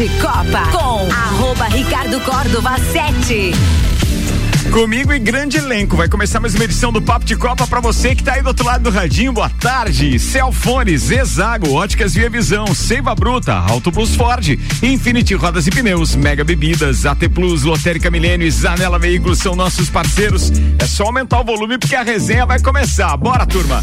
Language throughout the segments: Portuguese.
de Copa com arroba Ricardo Córdova 7. Comigo e grande elenco. Vai começar mais uma edição do Papo de Copa para você que tá aí do outro lado do radinho. Boa tarde. Celfones, Exago, Óticas Via Visão, Seiva Bruta, Auto Plus Ford, Infinity Rodas e Pneus, Mega Bebidas, AT Plus, Lotérica Milênio e Zanela Veículos são nossos parceiros. É só aumentar o volume porque a resenha vai começar. Bora, turma.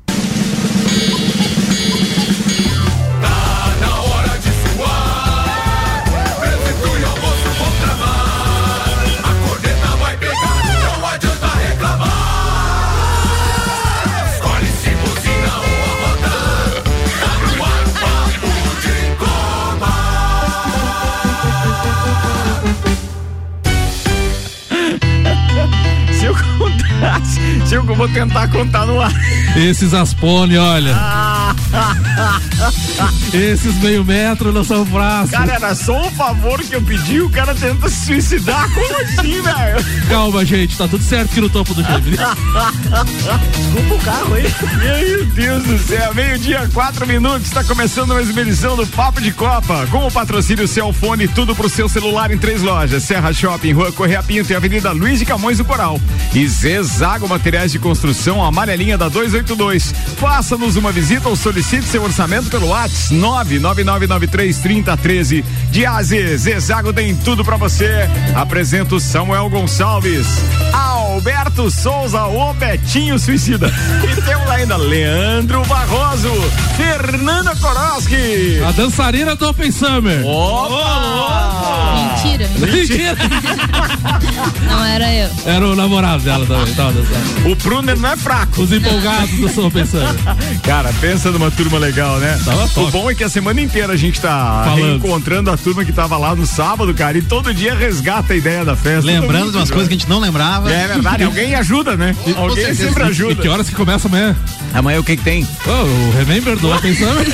Eu vou tentar contar no ar. Esses Aspone, olha. Esses meio metro não são fracos. Cara, era só um favor que eu pedi, o cara tenta se suicidar. Como assim, velho? Calma, gente, tá tudo certo aqui no topo do Gemini. Desculpa o carro aí. Meu Deus do céu, meio-dia, quatro minutos, está começando mais uma edição do Papo de Copa. Com o patrocínio Celfone, tudo pro seu celular em três lojas: Serra Shopping, Rua Correia Pinto e Avenida Luiz de Camões do Coral. E Zezago Materiais de Construção, amarelinha da 282. Faça-nos uma visita ou solicite seu orçamento pelo WhatsApp 999933013. De AZ, Zezago tem tudo para você. Apresento Samuel Gonçalves, Alberto Souza, o Betinho Suicida. E temos ainda Leandro Barroso, Fernanda Koroski. A dançarina do Open Summer. Opa! Mentira, mentira. Não era eu. Era o namorado dela também, tava dançando. O Brunner não é fraco. Os empolgados do Open Summer. Cara, pensa numa turma legal, né? Tava o bom é que a semana inteira a gente tá Falando. reencontrando a turma que tava lá no sábado, cara, e todo dia resgata a ideia da festa. Lembrando de umas coisas que a gente não lembrava. É verdade, alguém ajuda, né? Alguém certeza. sempre E ajuda. que horas que começa amanhã? Amanhã o que que tem? Oh, o Remember do Open Summer.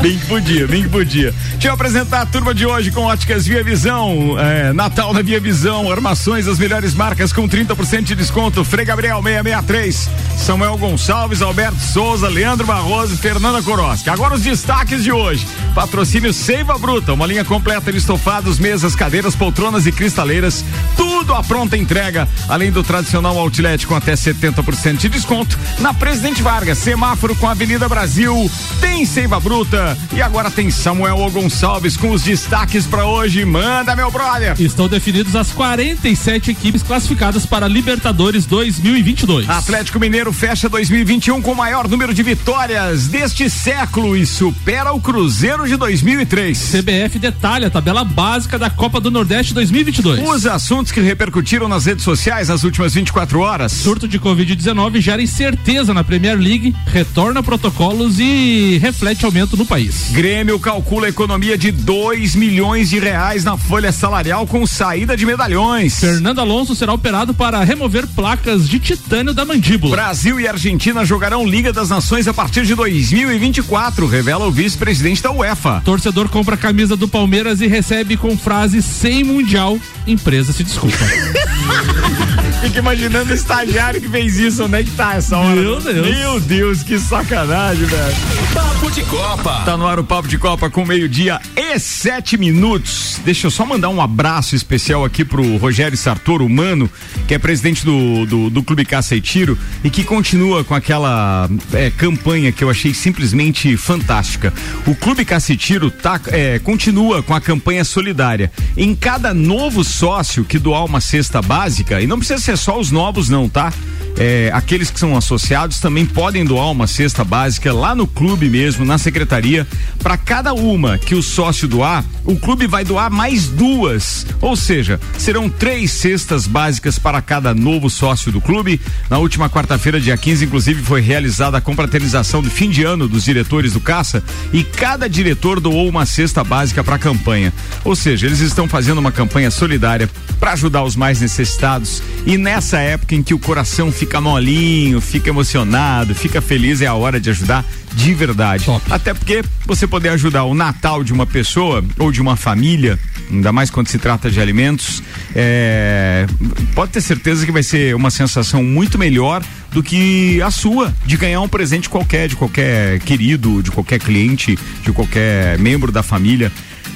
Bem que podia, bem que podia. Deixa eu apresentar a turma de hoje com óticas Via Visão. É, Natal na Via Visão, armações das melhores marcas com 30% de desconto. Frei Gabriel 663, Samuel Gonçalves, Alberto Souza, Leandro Barroso e Fernanda Koroski. Agora os destaques de hoje. Patrocínio Seiva Bruta, uma linha completa de estofados, mesas, cadeiras, poltronas e cristaleiras. Tudo à pronta entrega, além do tradicional outlet com até 70% de desconto. Na Presidente Vargas, semáforo com a Avenida Brasil. Tem Seiva Bruta e agora tem Samuel. Gonçalves com os destaques para hoje. Manda, meu brother! Estão definidos as 47 equipes classificadas para Libertadores 2022. Atlético Mineiro fecha 2021 com o maior número de vitórias deste século e supera o Cruzeiro de 2003. CBF detalha a tabela básica da Copa do Nordeste 2022. Os assuntos que repercutiram nas redes sociais nas últimas 24 horas. Surto de Covid-19 gera incerteza na Premier League, retorna protocolos e reflete aumento no país. Grêmio calcula economia de 2 milhões de reais na folha salarial com saída de medalhões. Fernando Alonso será operado para remover placas de titânio da mandíbula. Brasil e Argentina jogarão Liga das Nações a partir de 2024, revela o vice-presidente da UEFA. Torcedor compra a camisa do Palmeiras e recebe com frase sem mundial, empresa se desculpa. Fica imaginando o estagiário que fez isso, onde é que tá essa hora? Meu Deus. Meu Deus, que sacanagem, velho. Papo de Copa. Tá no ar o Papo de Copa com meio-dia e sete minutos. Deixa eu só mandar um abraço especial aqui pro Rogério Sartor, humano, que é presidente do, do, do Clube Caça e Tiro e que continua com aquela é, campanha que eu achei simplesmente fantástica. O Clube Caça e Tiro tá, é, continua com a campanha solidária. Em cada novo sócio que doar uma cesta básica, e não precisa ser só os novos, não, tá? É, aqueles que são associados também podem doar uma cesta básica lá no clube mesmo, na secretaria. Para cada uma que o sócio doar, o clube vai doar mais duas. Ou seja, serão três cestas básicas para cada novo sócio do clube. Na última quarta-feira, dia 15, inclusive, foi realizada a confraternização do fim de ano dos diretores do Caça e cada diretor doou uma cesta básica para a campanha. Ou seja, eles estão fazendo uma campanha solidária para ajudar os mais necessitados e nessa época em que o coração fica molinho, fica emocionado, fica feliz, é a hora de ajudar de verdade. Top. Até porque você poder ajudar o Natal de uma pessoa ou de uma família, ainda mais quando se trata de alimentos, é, pode ter certeza que vai ser uma sensação muito melhor do que a sua de ganhar um presente qualquer, de qualquer querido, de qualquer cliente, de qualquer membro da família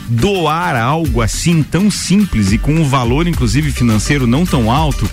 doar algo assim tão simples e com um valor inclusive financeiro não tão alto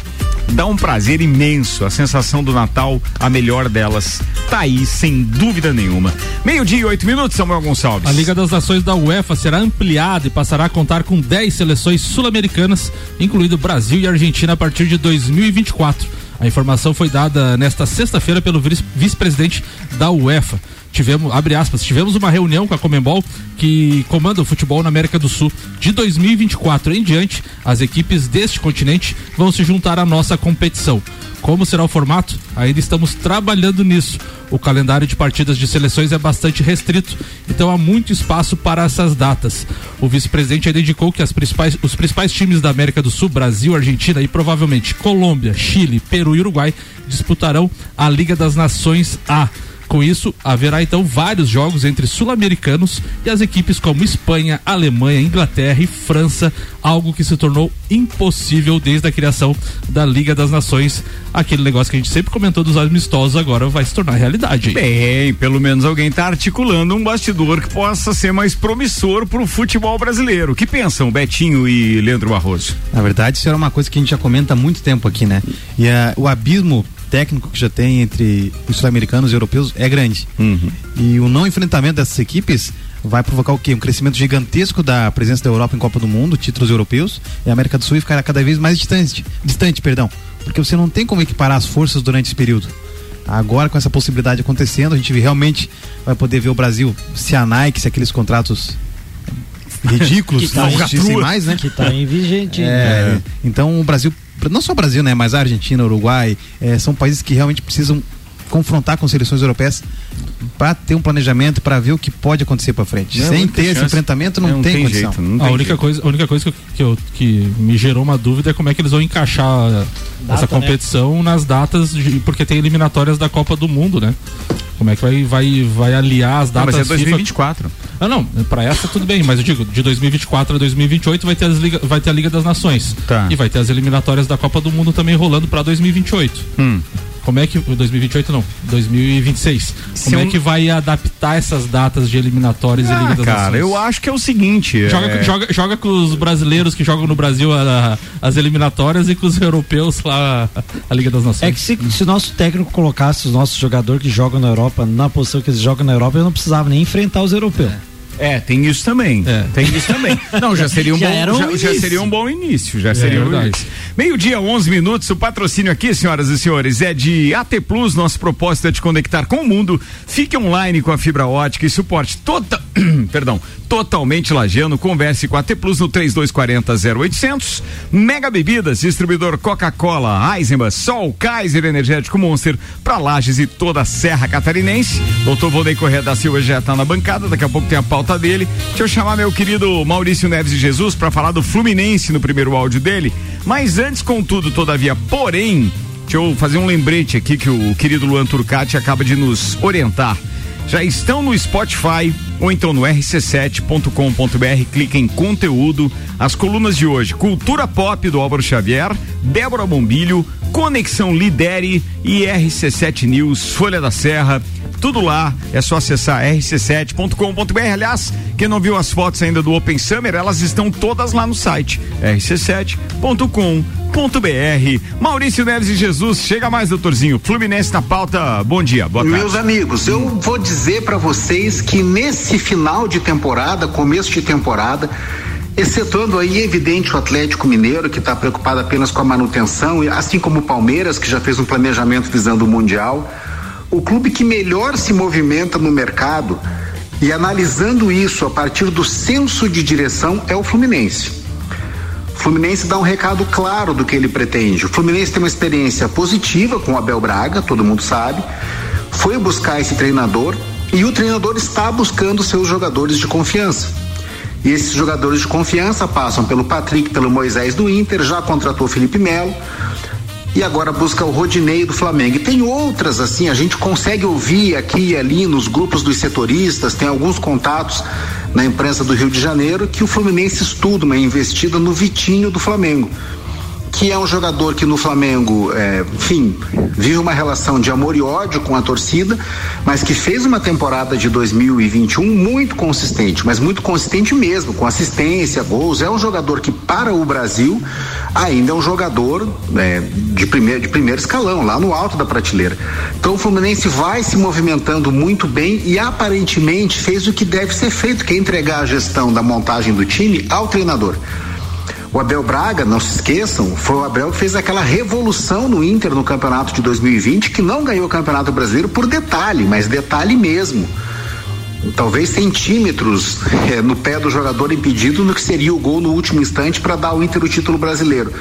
dá um prazer imenso. A sensação do Natal, a melhor delas, tá aí, sem dúvida nenhuma. Meio-dia e oito minutos, Samuel Gonçalves. A Liga das Nações da UEFA será ampliada e passará a contar com 10 seleções sul-americanas, incluindo Brasil e Argentina, a partir de 2024. A informação foi dada nesta sexta-feira pelo vice- vice-presidente da UEFA. Tivemos, abre aspas, tivemos uma reunião com a Comembol que comanda o futebol na América do Sul. De 2024 em diante, as equipes deste continente vão se juntar à nossa competição. Como será o formato? Ainda estamos trabalhando nisso. O calendário de partidas de seleções é bastante restrito, então há muito espaço para essas datas. O vice-presidente indicou que principais- os principais times da América do Sul, Brasil, Argentina e provavelmente Colômbia, Chile, Peru e Uruguai disputarão a Liga das Nações A. Com isso, haverá então vários jogos entre sul-americanos e as equipes como Espanha, Alemanha, Inglaterra e França, algo que se tornou impossível desde a criação da Liga das Nações. Aquele negócio que a gente sempre comentou dos amistosos agora vai se tornar realidade. hein? Bem, pelo menos alguém tá articulando um bastidor que possa ser mais promissor pro futebol brasileiro. O que pensam Betinho e Leandro Barroso? Na verdade, isso era uma coisa que a gente já comenta há muito tempo aqui, né? E ah, o abismo técnico que já tem entre os sul-americanos e europeus é grande. E o não enfrentamento dessas equipes vai provocar o quê? Um crescimento gigantesco da presença da Europa em Copa do Mundo, títulos europeus, e a América do Sul ficará cada vez mais distante, distante, perdão, porque você não tem como equiparar as forças durante esse período. Agora, com essa possibilidade acontecendo, a gente realmente vai poder ver o Brasil, se a Nike, se aqueles contratos ridículos Que tá não em existissem mais, né? Que tá em vigente. ainda. É, Então o Brasil, não só o Brasil, né, mas a Argentina, Uruguai, é, são países que realmente precisam confrontar com seleções europeias para ter um planejamento para ver o que pode acontecer para frente. Não, Sem ter esse chance. enfrentamento não, É, tem, condição. jeito. Não A tem única jeito. coisa, a única coisa que, eu- que, eu- que me gerou uma dúvida é como é que eles vão encaixar essa né? competição nas datas, de- porque tem eliminatórias da Copa do Mundo, né? Como é que vai, vai, vai aliar as Não, datas mas é FIFA? 2024. Ah, não, pra essa tudo bem, mas eu digo, de 2024 a 2028 vai ter, as liga, vai ter a Liga das Nações. Tá. E vai ter as eliminatórias da Copa do Mundo também rolando pra 2028. Hum. Como é que. 2028 não, 2026. Se Como é que vai adaptar essas datas de eliminatórias e Liga Ah, das cara, Nações? eu acho que é o seguinte. Joga, é... joga, joga com os brasileiros que jogam no Brasil a- a- as eliminatórias e com os europeus lá a, a Liga das Nações. É que se, se o nosso técnico colocasse os nossos jogadores que jogam na Europa na posição que eles jogam na Europa, eu não precisava nem enfrentar os europeus. É, tem isso também. É. Tem isso também. Não, já seria um Já bom, um já, já seria um bom início, já seria um verdade. início. Meio-dia, 11 minutos. O patrocínio aqui, senhoras e senhores, é de AT Plus. Nosso propósito é te conectar com o mundo. Fique online com a fibra ótica e suporte total, perdão, totalmente lagiano. Converse com a AT Plus no 3240 0800. Mega Bebidas, distribuidor Coca-Cola, Eisenbahn, Sol, Kaiser Energético Monster para Lages e toda a Serra Catarinense. Doutor Volney Corrêa da Silva já está na bancada. Daqui a pouco tem a pauta dele. Deixa eu chamar meu querido Maurício Neves de Jesus para falar do Fluminense no primeiro áudio dele. Mas antes, contudo, todavia, porém, deixa eu fazer um lembrete aqui que o querido Luan Turcati acaba de nos orientar. Já estão no Spotify ou então no rc7.com.br, clica em conteúdo, as colunas de hoje, Cultura Pop do Álvaro Xavier, Débora Bombilho, Conexão Lidere e RC7 News, Folha da Serra, tudo lá, é só acessar rc7.com.br. Aliás, quem não viu as fotos ainda do Open Summer, elas estão todas lá no site rc7.com.br. Maurício Neves e Jesus, chega mais, doutorzinho. Fluminense na pauta. Bom dia, boa tarde. Meus amigos, eu vou dizer para vocês que nesse final de temporada, começo de temporada, excetuando aí evidente o Atlético Mineiro que está preocupado apenas com a manutenção, assim como o Palmeiras que já fez um planejamento visando o mundial, o clube que melhor se movimenta no mercado e analisando isso a partir do senso de direção é o Fluminense. O Fluminense dá um recado claro do que ele pretende. O Fluminense tem uma experiência positiva com o Abel Braga, todo mundo sabe. Foi buscar esse treinador e o treinador está buscando seus jogadores de confiança. E esses jogadores de confiança passam pelo Patrick, pelo Moisés do Inter, já contratou Felipe Melo. e agora busca o Rodinei do Flamengo. E tem outras assim, a gente consegue ouvir aqui e ali nos grupos dos setoristas, tem alguns contatos na imprensa do Rio de Janeiro que o Fluminense estuda uma investida no Vitinho do Flamengo que é um jogador que no Flamengo, é, enfim, vive uma relação de amor e ódio com a torcida, mas que fez uma temporada de 2021 muito consistente, mas muito consistente mesmo, com assistência, gols. É um jogador que, para o Brasil, ainda é um jogador é, de, primeiro, de primeiro escalão, lá no alto da prateleira. Então o Fluminense vai se movimentando muito bem e aparentemente fez o que deve ser feito, que é entregar a gestão da montagem do time ao treinador. O Abel Braga, não se esqueçam, foi o Abel que fez aquela revolução no Inter no campeonato de 2020, que não ganhou o Campeonato Brasileiro por detalhe, mas detalhe mesmo. Talvez centímetros é, no pé do jogador impedido no que seria o gol no último instante para dar ao Inter o título brasileiro.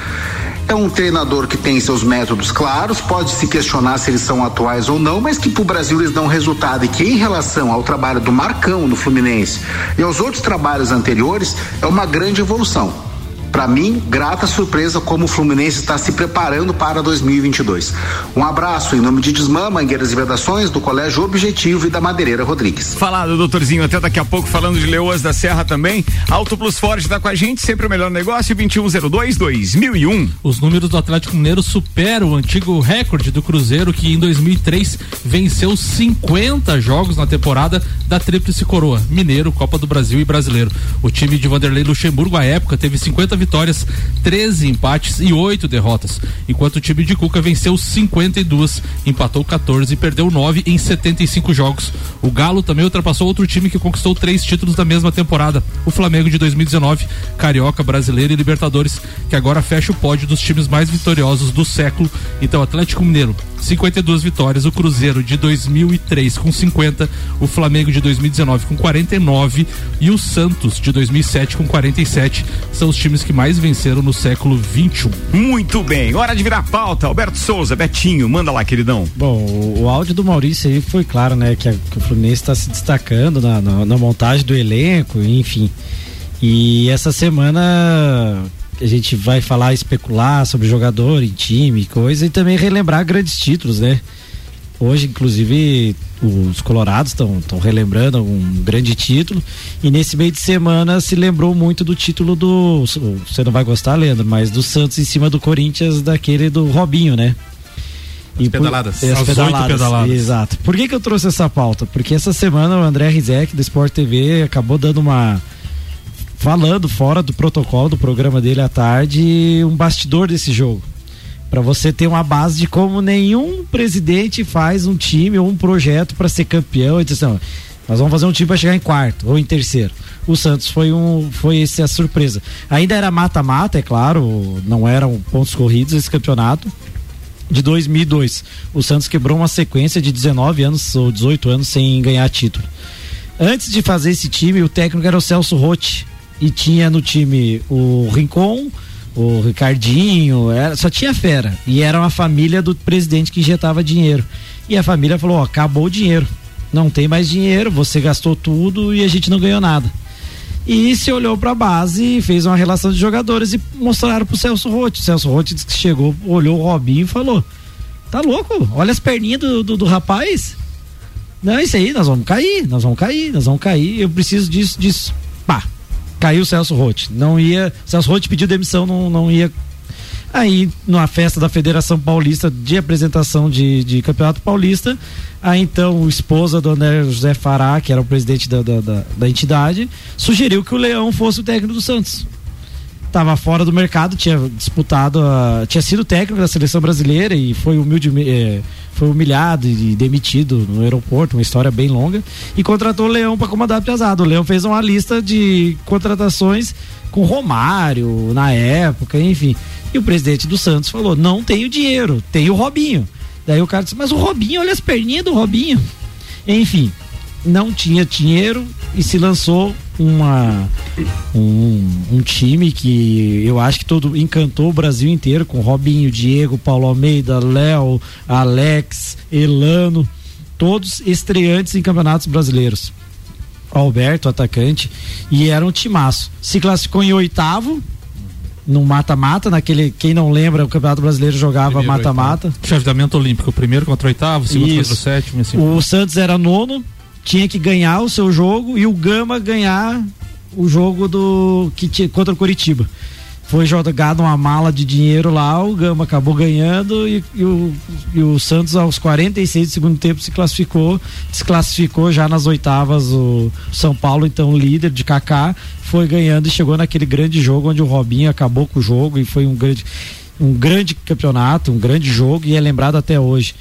É um treinador que tem seus métodos claros, pode se questionar se eles são atuais ou não, mas que para o Brasil eles dão resultado e que em relação ao trabalho do Marcão no Fluminense e aos outros trabalhos anteriores é uma grande evolução para mim, grata surpresa como o Fluminense está se preparando para 2022. Um abraço em nome de Desmã, Mangueiras e Vedações, do Colégio Objetivo e da Madeireira Rodrigues. Falado, doutorzinho, até daqui a pouco falando de Leoas da Serra também. Auto Plus Ford está com a gente, sempre o melhor negócio, 2102 2001. Os números do Atlético Mineiro superam o antigo recorde do Cruzeiro que em 2003 venceu 50 jogos na temporada da Tríplice Coroa, Mineiro, Copa do Brasil e Brasileiro. O time de Vanderlei Luxemburgo à época teve 50 vitórias, 13 empates e 8 derrotas, enquanto o time de Cuca venceu 52, empatou 14 e perdeu 9 em 75 jogos. O Galo também ultrapassou outro time que conquistou três títulos da mesma temporada, o Flamengo de 2019, Carioca, Brasileiro e Libertadores, que agora fecha o pódio dos times mais vitoriosos do século. Então, Atlético Mineiro, 52 vitórias, o Cruzeiro de 2003 com 50, o Flamengo de 2019 com 49 e o Santos de 2007 com 47 são os times que mais venceram no século 21. Muito bem, hora de virar pauta. Alberto Souza, Betinho, manda lá, queridão. Bom, o, o áudio do Maurício aí foi claro, né? Que, a, que o Fluminense está se destacando na, na, na montagem do elenco, enfim. E essa semana a gente vai falar, especular sobre jogador em time, coisa, e também relembrar grandes títulos, né? Hoje, inclusive, os Colorados estão relembrando um grande título. E nesse meio de semana se lembrou muito do título do. Você não vai gostar, Leandro, mas do Santos em cima do Corinthians, daquele do Robinho, né? E pedaladas. Por, as, as pedaladas, pedaladas. Exato. Por que, que eu trouxe essa pauta? Porque essa semana o André Rizek do Sport TV acabou dando uma. Falando fora do protocolo do programa dele à tarde, um bastidor desse jogo para você ter uma base de como nenhum presidente faz um time ou um projeto para ser campeão e dizer assim, nós vamos fazer um time para chegar em quarto ou em terceiro. O Santos foi um foi essa surpresa. Ainda era mata-mata, é claro, não eram pontos corridos esse campeonato de 2002. O Santos quebrou uma sequência de 19 anos ou 18 anos sem ganhar título. Antes de fazer esse time, o técnico era o Celso Rotti e tinha no time o Rincon, o Ricardinho, era, só tinha fera. E era uma família do presidente que injetava dinheiro. E a família falou: ó, acabou o dinheiro. Não tem mais dinheiro, você gastou tudo e a gente não ganhou nada. E se olhou para a base, fez uma relação de jogadores e mostraram pro Celso Rotti. O Celso Rotti disse que chegou, olhou o Robinho e falou: Tá louco? Olha as perninhas do, do, do rapaz. Não, isso aí, nós vamos cair, nós vamos cair, nós vamos cair. Eu preciso disso, disso. Pá, caiu o Celso Rotti. Não ia. Celso Rotti pediu demissão, não, não ia. Aí, numa festa da Federação Paulista de apresentação de, de Campeonato Paulista, a então esposa do André José Fará, que era o presidente da, da, da, da entidade, sugeriu que o Leão fosse o técnico do Santos estava fora do mercado, tinha disputado, a, tinha sido técnico da seleção brasileira e foi humilde, é, foi humilhado e demitido no aeroporto, uma história bem longa, e contratou o Leão para comandar a pesado. O Leão fez uma lista de contratações com Romário na época, enfim. E o presidente do Santos falou: "Não tenho dinheiro, tenho o Robinho". Daí o cara disse: "Mas o Robinho, olha as perninhas do Robinho". Enfim, não tinha dinheiro e se lançou uma um, um, time que eu acho que todo encantou o Brasil inteiro com Robinho, Diego, Paulo Almeida, Léo, Alex, Elano, todos estreantes em campeonatos brasileiros. Alberto, atacante, e era um timaço. Se classificou em oitavo, no mata-mata, naquele, quem não lembra, o Campeonato Brasileiro jogava mata-mata. Chaveamento olímpico, o primeiro contra o oitavo, o segundo Isso. contra o sétimo, assim. O Santos era nono, tinha que ganhar o seu jogo e o Gama ganhar o jogo do que tinha contra o Curitiba. Foi jogado uma mala de dinheiro lá, o Gama acabou ganhando e, e o, e o Santos aos 46 do segundo tempo se classificou, desclassificou já nas oitavas o São Paulo, então líder de Kaká, foi ganhando e chegou naquele grande jogo onde o Robinho acabou com o jogo e foi um grande um grande campeonato, um grande jogo e é lembrado até hoje.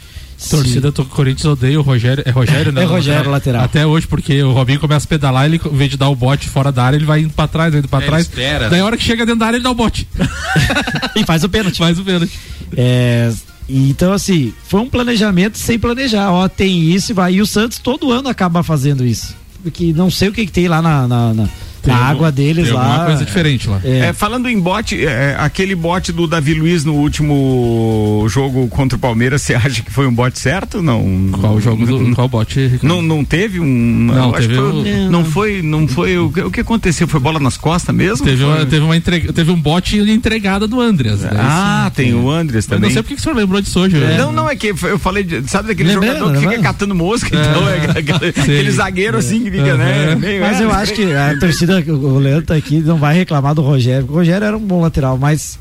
Torcida do Corinthians odeia o Rogério. É Rogério, né? É Rogério, lateral. Até hoje, porque o Robinho começa a pedalar, ele, em vez de dar o bote fora da área, ele vai indo pra trás, indo pra É, trás. ele espera. Daí a hora que chega dentro da área, ele dá o bote. e faz o pênalti. Faz o pênalti. É, então, assim, foi um planejamento sem planejar. Ó, tem isso e vai. E o Santos todo ano acaba fazendo isso. Porque não sei o que, que tem lá na, na, na- Tem na algum- água deles tem lá. alguma coisa diferente lá. É. É, falando em bote, é, aquele bote do Davi Luiz no último jogo contra o Palmeiras, você acha que foi um bote certo? Não. Qual o jogo do qual bote? Ricardo? Não, não teve um. Não, teve que foi- o- não foi, não foi. O, que- o que aconteceu? Foi bola nas costas mesmo? Teve, uma, teve, uma entrega, teve um bote entregada do Andreas. né? Ah, Esse- tem o Andres Mas também. não sei porque que o senhor lembrou disso hoje. né? Não, não, é que eu falei, de- sabe daquele jogador que fica lembrando. catando mosca? Então, é, aquele, zagueiro assim que fica, né? Uhum. meio- Mas é, eu acho que a torcida, o Leandro tá aqui, não vai reclamar do Rogério. porque O Rogério era um bom lateral, mas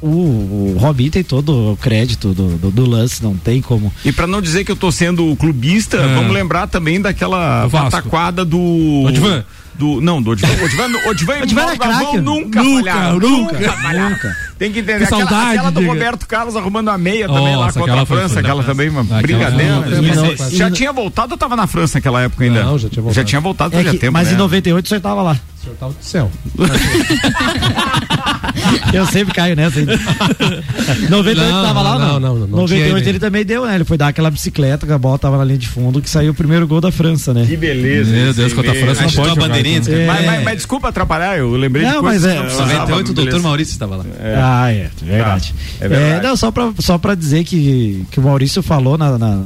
o, o Robinho tem todo o crédito do, do, do lance, não tem como. E pra não dizer que eu tô sendo clubista, É. vamos lembrar também daquela pataquada do. Odivan. Do, não, do Odivan. Odivan, Odivan Odivan é craque. Nunca, Nunca, falharam. nunca, nunca. Tem que entender. Que aquela, saudade, aquela do diga. Roberto Carlos arrumando a meia também lá contra aquela a França. Aquela também, uma brigadeira. você mas- já tinha voltado ou tava na França naquela época ainda? Não, já tinha voltado. Já tinha voltado É fazia que- tempo. mas né? em 98 o senhor tava lá. O senhor tava do céu. Eu sempre caio nessa. hein? 98 Não, tava lá, não, não? não, não, não 98 tinha ele também deu, né? Ele foi dar aquela bicicleta, que a bola tava na linha de fundo, que saiu o primeiro gol da França, né? Que beleza. Meu Deus, contra a. França não pode a jogar, bandeirinha, então. É. Mas, mas- mas desculpa atrapalhar, eu lembrei de Não, coisas mas é- que não precisava, 98 o doutor. Maurício estava lá. Ah, é, verdade. é verdade. não, só pra, só pra dizer que, que o Maurício falou na, na,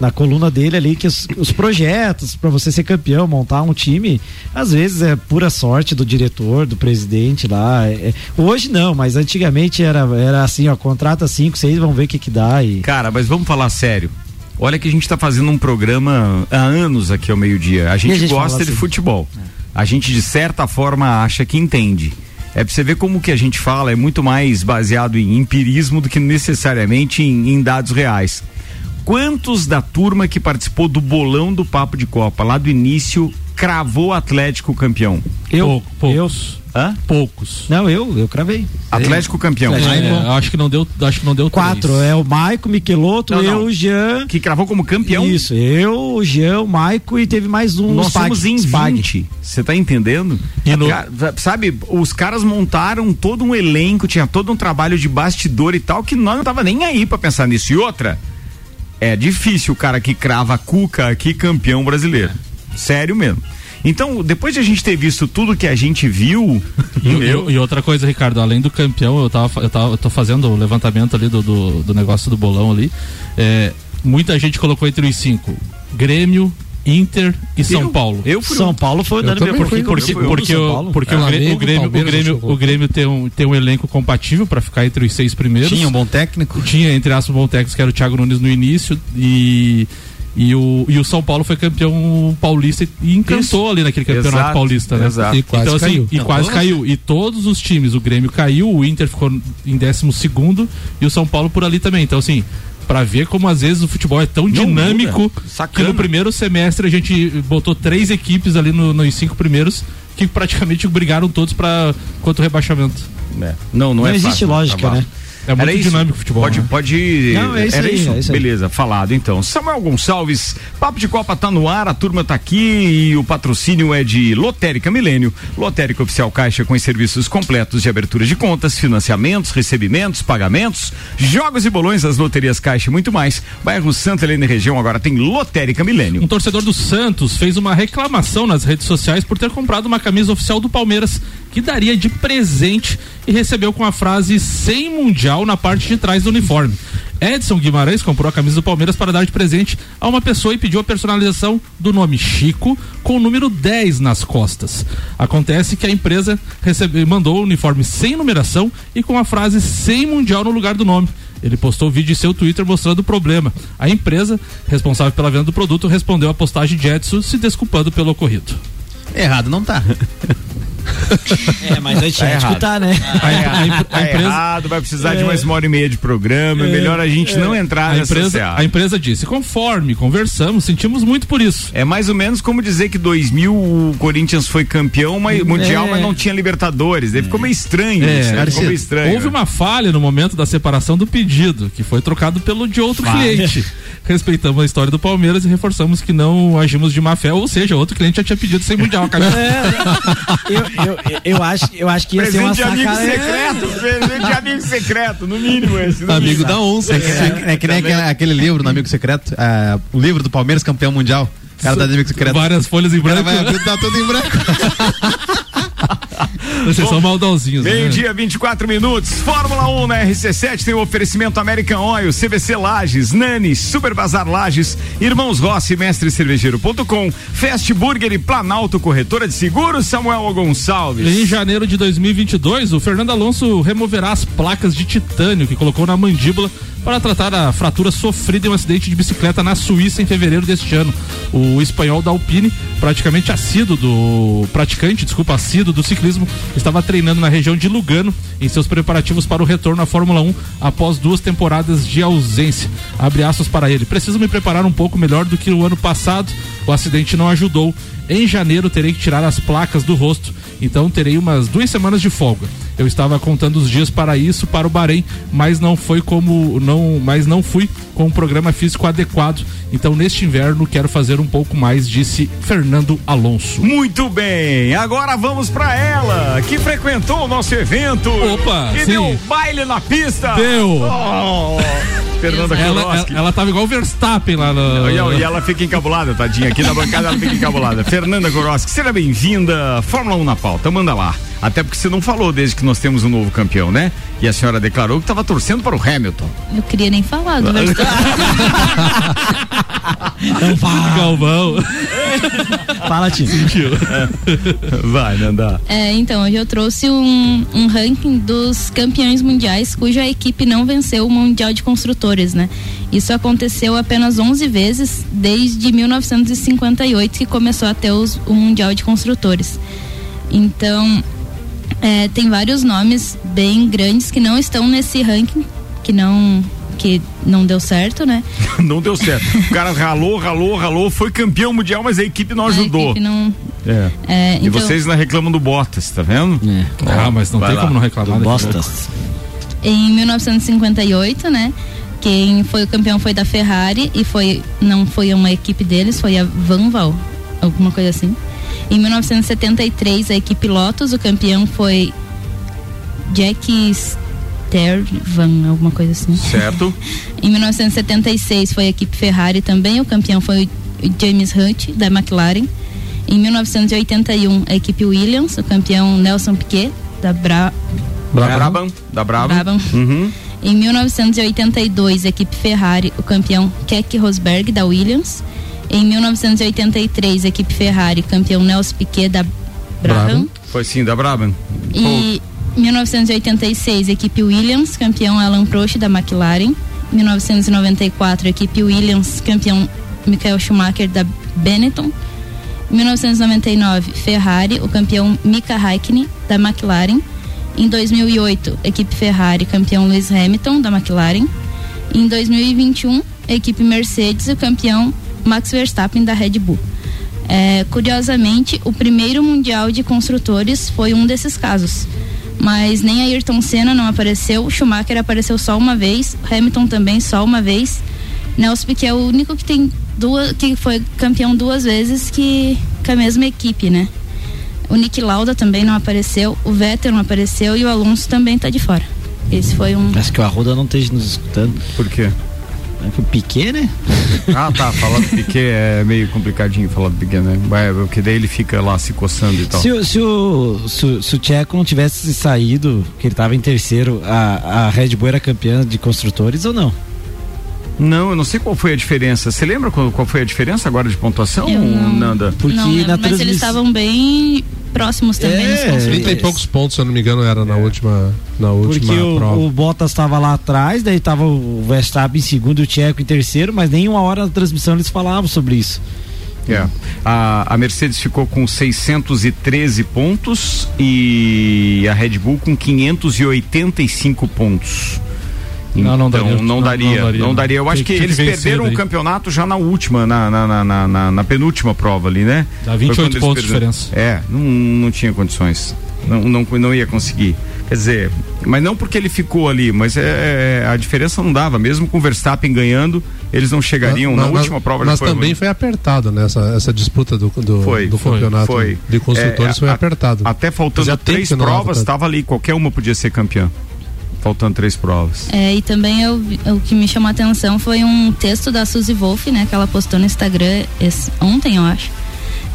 na coluna dele ali que os, os projetos pra você ser campeão, montar um time, às vezes é pura sorte do diretor, do presidente lá. É- é- hoje não, mas antigamente era, era assim, ó, contrata cinco, seis, vamos ver o que que dá e... Cara, mas vamos falar sério. Olha que a gente tá fazendo um programa há anos aqui ao meio-dia. A gente, a gente gosta de assim? futebol. A gente, de certa forma, acha que entende. É pra você ver como que a gente fala é muito mais baseado em empirismo do que necessariamente em, em dados reais. Quantos da turma que participou do bolão do Papo de Copa, lá do início, cravou o Atlético campeão? Eu, Pouco, poucos. Hã? Poucos. Não, eu, eu cravei. Atlético campeão. Atlético. É, eu acho que não deu, acho que não deu Quatro, três. é o Maico, Michelotto, Não, não. eu, o Jean... Que cravou como campeão? Isso, eu, o Jean, o Maico e teve mais um Nós Spag, somos em Spag. 20. Você tá entendendo? E no- sabe, os caras montaram todo um elenco, tinha todo um trabalho de bastidor e tal, que nós não tava nem aí pra pensar nisso. E outra, é difícil o cara que crava a Cuca aqui campeão brasileiro. Sério mesmo. Então, depois de a gente ter visto tudo que a gente viu, E, e- outra coisa, Ricardo, além do campeão, eu tava, eu tava eu tô fazendo o levantamento ali do, do, do negócio do bolão ali. É, muita gente colocou entre os cinco: Grêmio, Inter e São eu- Paulo. Eu fui São Paulo foi unânime. também Porque. Porque, um porque, São o- porque o, Grê- Flamengo, o Grêmio, o Grêmio, o Grêmio tem, um, tem um elenco compatível para ficar entre os seis primeiros. Tinha um bom técnico. Tinha, entre aspas, o bom técnico, que era o Thiago Nunes no início. E, e, o, e o São Paulo foi campeão paulista e encantou Isso. ali naquele campeonato Exato, paulista, né? exato. E quase então, assim, caiu. E Não, quase todos? caiu. E todos os times, o Grêmio caiu, o Inter ficou em décimo segundo e o São Paulo por ali também. Então, assim, pra ver como às vezes o futebol é tão dinâmico muda. que no primeiro semestre a gente botou três equipes ali no- nos cinco primeiros que praticamente brigaram todos para contra o rebaixamento. é, não, não, Não é existe fácil, lógica, tá né? É muito Era dinâmico o futebol. Pode, né? pode. Não, é isso Era aí, isso? é isso aí. Beleza, falado então. Samuel Gonçalves, Papo de Copa tá no ar, a turma tá aqui e o patrocínio é de Lotérica Milênio. Lotérica Oficial Caixa com os serviços completos de abertura de contas, financiamentos, recebimentos, pagamentos, jogos e bolões das loterias Caixa e muito mais. Bairro Santa Helena e região agora tem Lotérica Milênio. Um torcedor do Santos fez uma reclamação nas redes sociais por ter comprado uma camisa oficial do Palmeiras que daria de presente e recebeu com a frase sem mundial na parte de trás do uniforme. Edson Guimarães comprou a camisa do Palmeiras para dar de presente a uma pessoa e pediu a personalização do nome Chico com o número 10 nas costas. Acontece que a empresa recebe, mandou o uniforme sem numeração e com a frase sem mundial no lugar do nome. Ele postou o vídeo em seu Twitter mostrando o problema. A empresa, responsável pela venda do produto, respondeu à postagem de Edson se desculpando pelo ocorrido. Errado não tá. É, mas a gente tá, né? Tá errado, tá empresa- errado, vai precisar de mais uma hora e meia de programa. é melhor a gente não entrar A nessa empresa, a empresa disse: conforme conversamos, sentimos muito por isso. É mais ou menos como dizer que 2000 o Corinthians foi campeão mas, mundial, mas não tinha Libertadores. Daí ficou meio estranho É, isso, né? Ficou meio estranho. Houve né? uma falha no momento da separação do pedido, que foi trocado pelo de outro cliente. Respeitamos a história do Palmeiras e reforçamos que não agimos de má fé, ou seja, outro cliente já tinha pedido sem mundial. camisa. Eu, eu, eu, acho, eu acho que ia ser uma Presente de amigo secreto, presente de amigo secreto, no mínimo esse. no Amigo mínimo. da onça. É que, é que nem aquele, aquele livro no Amigo Secreto, ah, o livro do Palmeiras campeão mundial. O cara tá de Amigo Secreto. Várias folhas em O cara branco. vai abrir, tá tudo em branco. Vocês são maldosinhos. né? Meio-dia, 24 minutos. Fórmula 1 na RC7 tem o oferecimento American Oil, CVC Lages, Nani, Super Bazar Lages, Irmãos Rossi, Mestre Cervejeiro.com, Fast Burger e Planalto Corretora de Seguros, Samuel Gonçalves. Em janeiro de 2022, o Fernando Alonso removerá as placas de titânio que colocou na mandíbula para tratar a fratura sofrida em um acidente de bicicleta na Suíça em fevereiro deste ano. O espanhol da Alpine, praticamente assíduo do praticante, desculpa, assíduo do ciclismo, estava treinando na região de Lugano em seus preparativos para o retorno à Fórmula 1 após duas temporadas de ausência. Abre aspas para ele. Preciso me preparar um pouco melhor do que o ano passado. O acidente não ajudou. Em janeiro terei que tirar as placas do rosto, então terei umas duas semanas de folga. Eu estava contando os dias para isso, para o Bahrein, mas não foi como não, mas não fui com um programa físico adequado. Então neste inverno quero fazer um pouco mais, disse Fernando Alonso. Muito bem, agora vamos pra ela, que frequentou o nosso evento. Opa, E sim. deu baile na pista. Deu. Oh, Fernanda Ela, ela, Koroski. ela tava igual o Verstappen lá no. E ela- fica encabulada, tadinha. Aqui na bancada ela fica encabulada. Fernanda Goroski, seja bem-vinda. Fórmula 1 na pauta, manda lá. Até porque você não falou desde que nós temos um novo campeão, né? E a senhora declarou que estava torcendo para o Hamilton. Eu queria nem falar do Verstappen. Não fala, Galvão. fala Tim. Vai, Nanda. É, então, hoje eu trouxe um, um ranking dos campeões mundiais cuja equipe não venceu o Mundial de Construtores, né? Isso aconteceu apenas 11 vezes desde 1958 que começou a ter os- o Mundial de Construtores. Então, é, tem vários nomes bem grandes que não estão nesse ranking, que não que não deu certo, né? Não deu certo. O cara ralou, ralou, ralou, foi campeão mundial, mas a equipe não A ajudou. equipe não, É. é, E então, vocês ainda reclamam do Bottas, tá vendo? Ah, mas não Vai tem lá. como não reclamar. Do Bostas. em 1958, né? Quem foi o campeão foi da Ferrari e foi não foi uma equipe deles, foi a Vanval, alguma coisa assim. Em 1973, a equipe Lotus, o campeão foi Jack Stervan, alguma coisa assim. Certo? Em 1976 foi a equipe Ferrari também, o campeão foi o James Hunt da McLaren. Em 1981 a equipe Williams, o campeão Nelson Piquet da Bra Da Brabham. Da Brabham. Brabham. Uhum. Em 1982, a equipe Ferrari, o campeão Keck Rosberg da Williams. Em 1983, a equipe Ferrari, campeão Nelson Piquet da Brabham. Foi sim, da Brabham. E 1986, a equipe Williams, campeão Alan Prost da McLaren. 1994, a equipe Williams, campeão Michael Schumacher da Benetton. 1999, Ferrari, o campeão Mika Häkkinen da McLaren. Em 2008, a equipe Ferrari, campeão Lewis Hamilton da McLaren. Em 2021, a equipe Mercedes, o campeão Max Verstappen da Red Bull. É, curiosamente, o primeiro mundial de construtores foi um desses casos. Mas nem Ayrton Senna não apareceu, Schumacher apareceu só uma vez, Hamilton também só uma vez. Nelson Piquet é o único que tem duas, que foi campeão duas vezes que com a mesma equipe, né? O Nick Lauda também não apareceu, o Vettel não apareceu e o Alonso também tá de fora. Esse foi um Acho que o Arruda não esteja nos escutando. Por quê? O Piquet, né? Ah, tá. Falar do Piquet é meio complicadinho falar do Piquet, né? Porque daí ele fica lá se coçando e tal. Se, o- se, o, se, se o Tcheco não tivesse saído, que ele tava em terceiro, a, a Red Bull era campeã de construtores ou não? Não, eu não sei qual foi a diferença. Você lembra qual, qual foi a diferença agora de pontuação, Eu não- Nanda? Porque não lembro, na mas eles transmissão- estavam bem próximos também nos É, 30 e poucos pontos, se eu não me engano, era na última, na última Porque o, prova. o Bottas estava lá atrás, daí tava o Verstappen em segundo e o Tcheco em terceiro, mas nem uma hora na transmissão eles falavam sobre isso. É. A, a Mercedes ficou com 613 pontos e a Red Bull com 585 pontos. Não, não Então, daria. Não, Não- daria. não Não daria, daria. não. Eu acho que que eles perderam o campeonato já na última, na, na, na, na, na- na penúltima prova ali, né? Dá Foi 28 quando eles pontos de diferença. É, não, não tinha condições. Não, não, não ia conseguir. Quer dizer, mas não porque ele ficou ali, mas é, a diferença não dava. Mesmo com o Verstappen ganhando, eles não chegariam. Mas- na mas- última prova já Mas foi também ruim. foi apertado nessa essa disputa do, do, Foi, do foi, campeonato foi. de construtores É, foi a- apertado. Até faltando três provas, estava ali, qualquer uma podia ser campeã. Faltando três provas. É, e também eu, o que me chamou a atenção foi um texto da Suzy Wolf, né, que ela postou no Instagram esse- ontem, eu acho,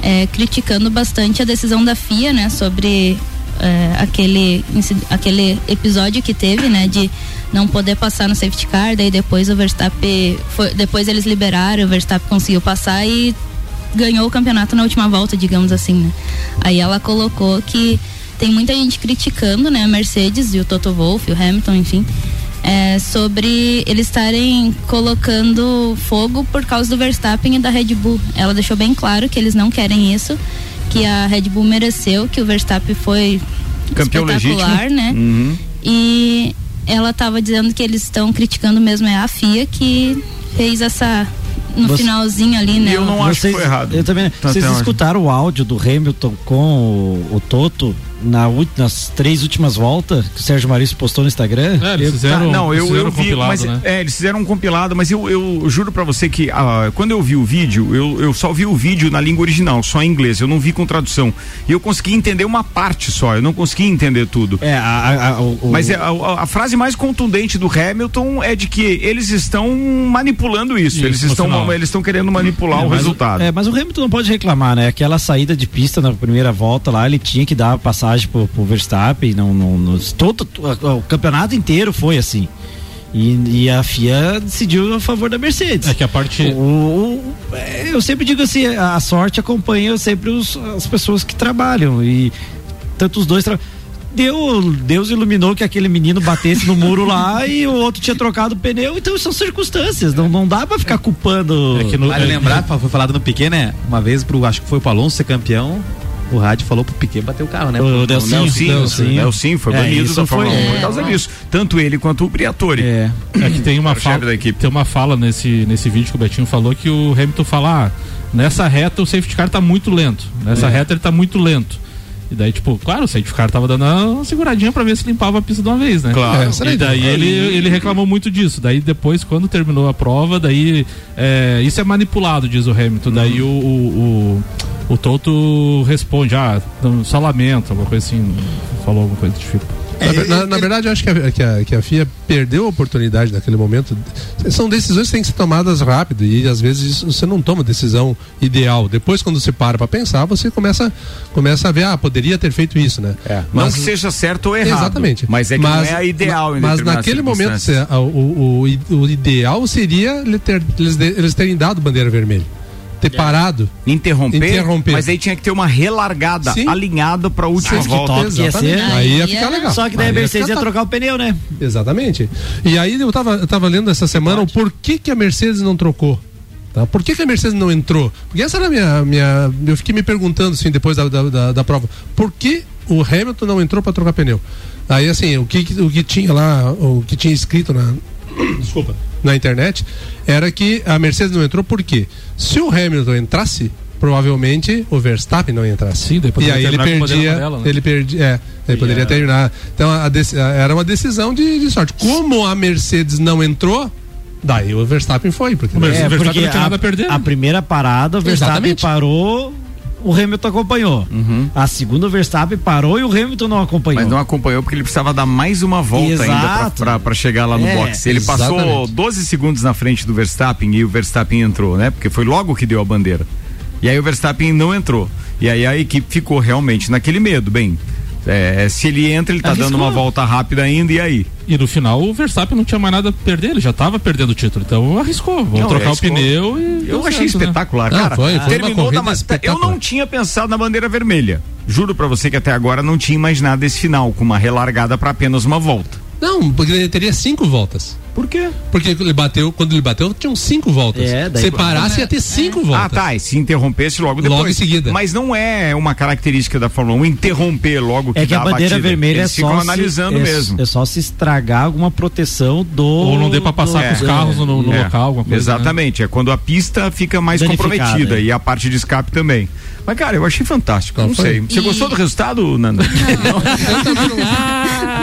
é, criticando bastante a decisão da FIA, né, sobre é, aquele, aquele episódio que teve, né, de não poder passar no safety car, daí depois o Verstappen, foi, depois eles liberaram, o Verstappen conseguiu passar e ganhou o campeonato na última volta, digamos assim, né? Aí ela colocou que tem muita gente criticando, né, a Mercedes e o Toto Wolff, o Hamilton, enfim, é, sobre eles estarem colocando fogo por causa do Verstappen e da Red Bull. Ela deixou bem claro que eles não querem isso, que a Red Bull mereceu, que o Verstappen foi Campeão espetacular, legítimo. né? Uhum. E ela estava dizendo que eles estão criticando mesmo é a FIA que fez essa no Você- finalzinho ali, né? Eu não acho que foi errado. Eu também. Tá vocês escutaram o áudio do Hamilton com o, o Toto na, nas três últimas voltas que o Sérgio Maurício postou no Instagram? É, eles Eu- fizeram, não, eu, fizeram eu um vi, compilado, mas né? é, eles fizeram um compilado, mas eu, eu juro pra você que ah, quando eu vi o vídeo, eu, eu só vi o vídeo na língua original, só em inglês, eu não vi com tradução. E eu consegui entender uma parte só, eu não consegui entender tudo. É, a, a- o, o- Mas é, a, a- frase mais contundente do Hamilton é de que eles estão manipulando isso, Isso, eles estão final. eles estão querendo manipular É, o resultado. É, mas o Hamilton não pode reclamar, né? Aquela saída de pista na primeira volta lá, ele tinha que dar a passagem pro, pro Verstappen. Não, não, não- todo, o campeonato inteiro foi assim. E, e a FIA decidiu a favor da Mercedes. É que a parte. O- o- é, eu sempre digo assim, a sorte acompanha sempre os- as pessoas que trabalham e tanto os dois tra... Deu, Deus iluminou que aquele menino batesse no muro lá e o outro tinha trocado o pneu, então são circunstâncias, não, não dá pra ficar culpando. É que no- Vale é- lembrar, foi falado no Piquet, né? Uma vez pro, acho que foi pro Alonso ser campeão, o rádio falou pro Piquet bater o carro, né? O Pro- Delcinho. Nelsinho, Nelsinho. Nelsinho foi É, banido isso da Fórmula foi- 1 por causa é. disso. Tanto ele quanto o Briatore. É. É que tem uma o fala, da equipe. tem uma fala nesse, nesse vídeo que o Betinho falou que o Hamilton fala, ah, nessa reta o safety car tá muito lento. Nessa reta ele tá muito lento. E daí, tipo, claro, o safety car tava dando uma seguradinha pra ver se limpava a pista de uma vez, né? Claro. É, E daí ele, ele reclamou muito disso. Daí depois, quando terminou a prova, daí é, isso é manipulado, diz o Hamilton. Daí o, o, o, o Toto responde, ah, não, só lamento, alguma coisa assim, falou alguma coisa do tipo. Na, ver- na- na verdade, eu acho que a, que, a, que a FIA perdeu a oportunidade naquele momento. São decisões que têm que ser tomadas rápido e às vezes você não toma a decisão ideal. Depois, quando você para para pensar, você começa, começa a ver, ah, poderia ter feito isso, né? Não Mas- que seja certo ou errado. Exatamente. Mas é que não é a ideal em Mas naquele momento, a- o, o, o ideal seria eles terem dado bandeira vermelha. Ter parado. Interromper, Interromper. mas aí tinha que ter uma relargada Sim. alinhada para a última que volta. top ia ser. Aí ia ficar legal. Só que daí a Mercedes ia top. trocar o pneu, né? Exatamente. E aí eu tava, eu tava lendo essa semana o porquê que a Mercedes não trocou. Tá? Por que, que a Mercedes não entrou? Porque essa era a minha. minha eu fiquei me perguntando assim depois da, da, da, da prova. Por que o Hamilton não entrou para trocar pneu? Aí assim, o que, o que tinha lá, o que tinha escrito na. Desculpa. Na internet, era que a Mercedes não entrou porque se o Hamilton entrasse, provavelmente o Verstappen não entrasse. Sim, daí e aí ele perdia, né? ele perdia, é, ele poderia é- terminar. Então a a- era uma decisão de, de sorte. Como a Mercedes não entrou, daí o Verstappen foi, porque É, o Verstappen porque não tinha a, nada a perder. a primeira parada, o Verstappen Exatamente. parou, o Hamilton acompanhou. A segunda, o Verstappen parou e o Hamilton não acompanhou. Mas não acompanhou porque ele precisava dar mais uma volta Exato. ainda para chegar lá no É, box. Ele passou exatamente. 12 segundos na frente do Verstappen e o Verstappen entrou, né? Porque foi logo que deu a bandeira. E aí o Verstappen não entrou. E aí a equipe ficou realmente naquele medo, bem. É, se ele entra, ele tá Arriscou. dando uma volta rápida ainda, e aí? E no final o Verstappen não tinha mais nada a perder, ele já tava perdendo o título. Então arriscou. Vamos Não, trocar arriscou. o pneu e. Eu achei certo, né? espetacular, Não, cara. foi- foi uma Terminou da ma- Eu não tinha pensado na bandeira vermelha. Juro pra você que até agora não tinha imaginado esse final, com uma relargada pra apenas uma volta. Não, porque ele teria cinco voltas. Por quê? Porque ele bateu, quando ele bateu, tinham cinco voltas. É, daí- Se parasse, ia ter cinco Ah, voltas. tá. E se interrompesse logo depois. Logo em seguida. Mas não é uma característica da Fórmula 1 interromper logo que É que dá a bandeira batida. vermelha Eles é ficam só analisando se, é- mesmo. É, só se estragar alguma proteção do. Ou não dê pra passar do- com os carros no, no É, local, alguma coisa. né? Exatamente, é quando a pista fica mais comprometida é. e a parte de escape também. Mas, cara, eu achei fantástico. Não não sei. Você E- gostou do resultado, Nanda?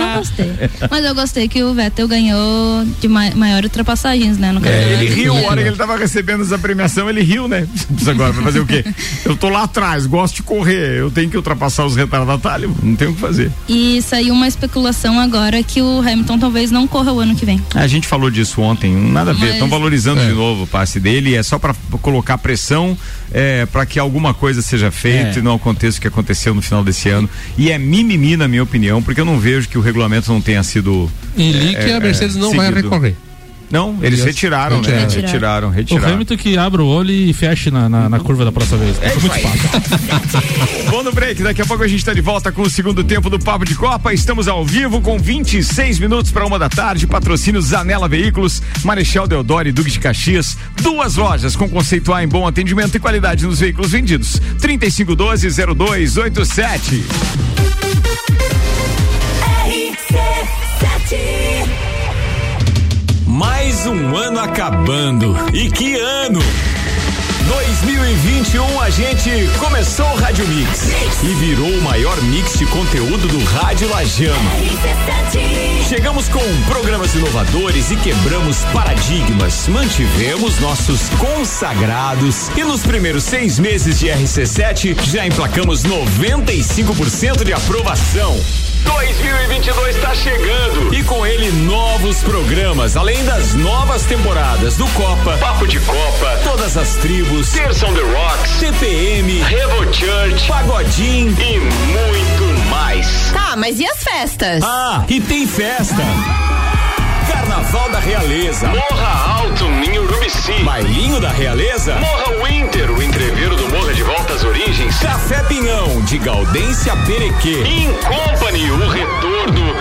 Não gostei. Mas eu gostei que o Vettel ganhou de ma maior ultrapassagens, né? No É, ele riu, a hora que ele tava recebendo essa premiação, ele riu, né? Agora, vai fazer o quê? Eu tô lá atrás, gosto de correr, eu tenho que ultrapassar os retardatários, não tenho o que fazer. E saiu uma especulação agora que o Hamilton talvez não corra o ano que vem. A gente falou disso ontem, nada a ver. Mas- Estão valorizando É. de novo o passe dele. É só para colocar pressão é, para que alguma coisa seja feita É. e não aconteça o que aconteceu no final desse ano. E é mimimi, na minha opinião, porque eu não vejo que o regulamento não tenha sido. Em Lick, É, a Mercedes é, não vai seguido. recorrer. Não, eles Eles retiraram, né? retiraram. Retiraram, O retiraram. Hamilton que abra o olho e feche na, na, na curva da próxima vez. É Foi muito fácil. Vamos no break, daqui a pouco a gente está de volta com o segundo tempo do Papo de Copa. Estamos ao vivo com 26 minutos para uma da tarde. Patrocínio Zanela Veículos, Marechal Deodoro e Duque de Caxias. Duas lojas com conceito A em bom atendimento e qualidade nos veículos vendidos. 3512-0287. Mais um ano acabando. E que ano! 2021 a gente começou o Rádio Mix e virou o maior mix de conteúdo do Rádio Lajano. Chegamos com programas inovadores e quebramos paradigmas. Mantivemos nossos consagrados e nos primeiros seis meses de RC7 já emplacamos 95% de aprovação. 2022 está chegando e com ele novos programas, além das novas temporadas do Copa, Papo de Copa, Todas as Tribos, Terça on the Rocks, TPM, Revo Church, Pagodinho e muito mais. Tá, mas e as festas? Ah, e tem festa. Carnaval da Realeza. Morra Alto, em Urubici. Bailinho da Realeza. Morra Winter, o entreveiro do Morra de Volta às Origens. Café Pinhão, de Gaudência Perequê. In Company, o retorno.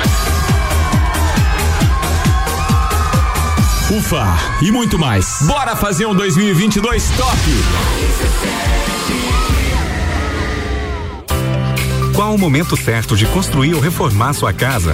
Ufa, e muito mais. Bora fazer um 2022 top. Qual o momento certo de construir ou reformar sua casa?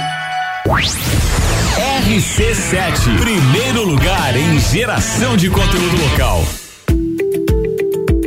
RC7, primeiro lugar em geração de conteúdo local.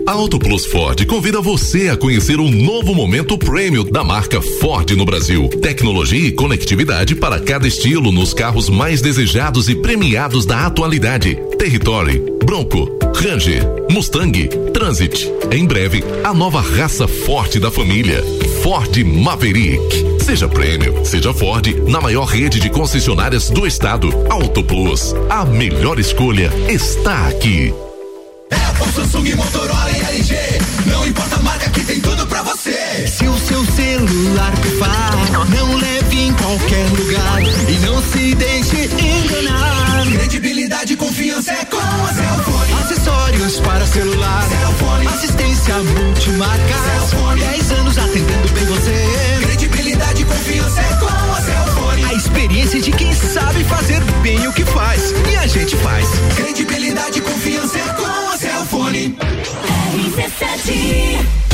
A Auto Plus Ford convida você a conhecer o novo momento prêmio da marca Ford no Brasil. Tecnologia e conectividade para cada estilo nos carros mais desejados e premiados da atualidade. Territory, Bronco, Ranger, Mustang, Transit. Em breve, a nova raça forte da família. Ford Maverick. Seja prêmio, seja Ford, na maior rede de concessionárias do estado. Auto Plus. A melhor escolha está aqui. Apple, Samsung, Motorola e LG. Não importa a marca que tem tudo pra você. Se o seu celular pifar, não leve em qualquer lugar e não se deixe enganar. Credibilidade e confiança é com a Cellfone. Telefones para celular. Celfone. Assistência multimarca. Celfone. 10 anos atendendo bem você. Credibilidade e confiança é com a Celfone. A experiência de quem sabe fazer bem o que faz. E a gente faz. Credibilidade e confiança é com a Celfone. R17.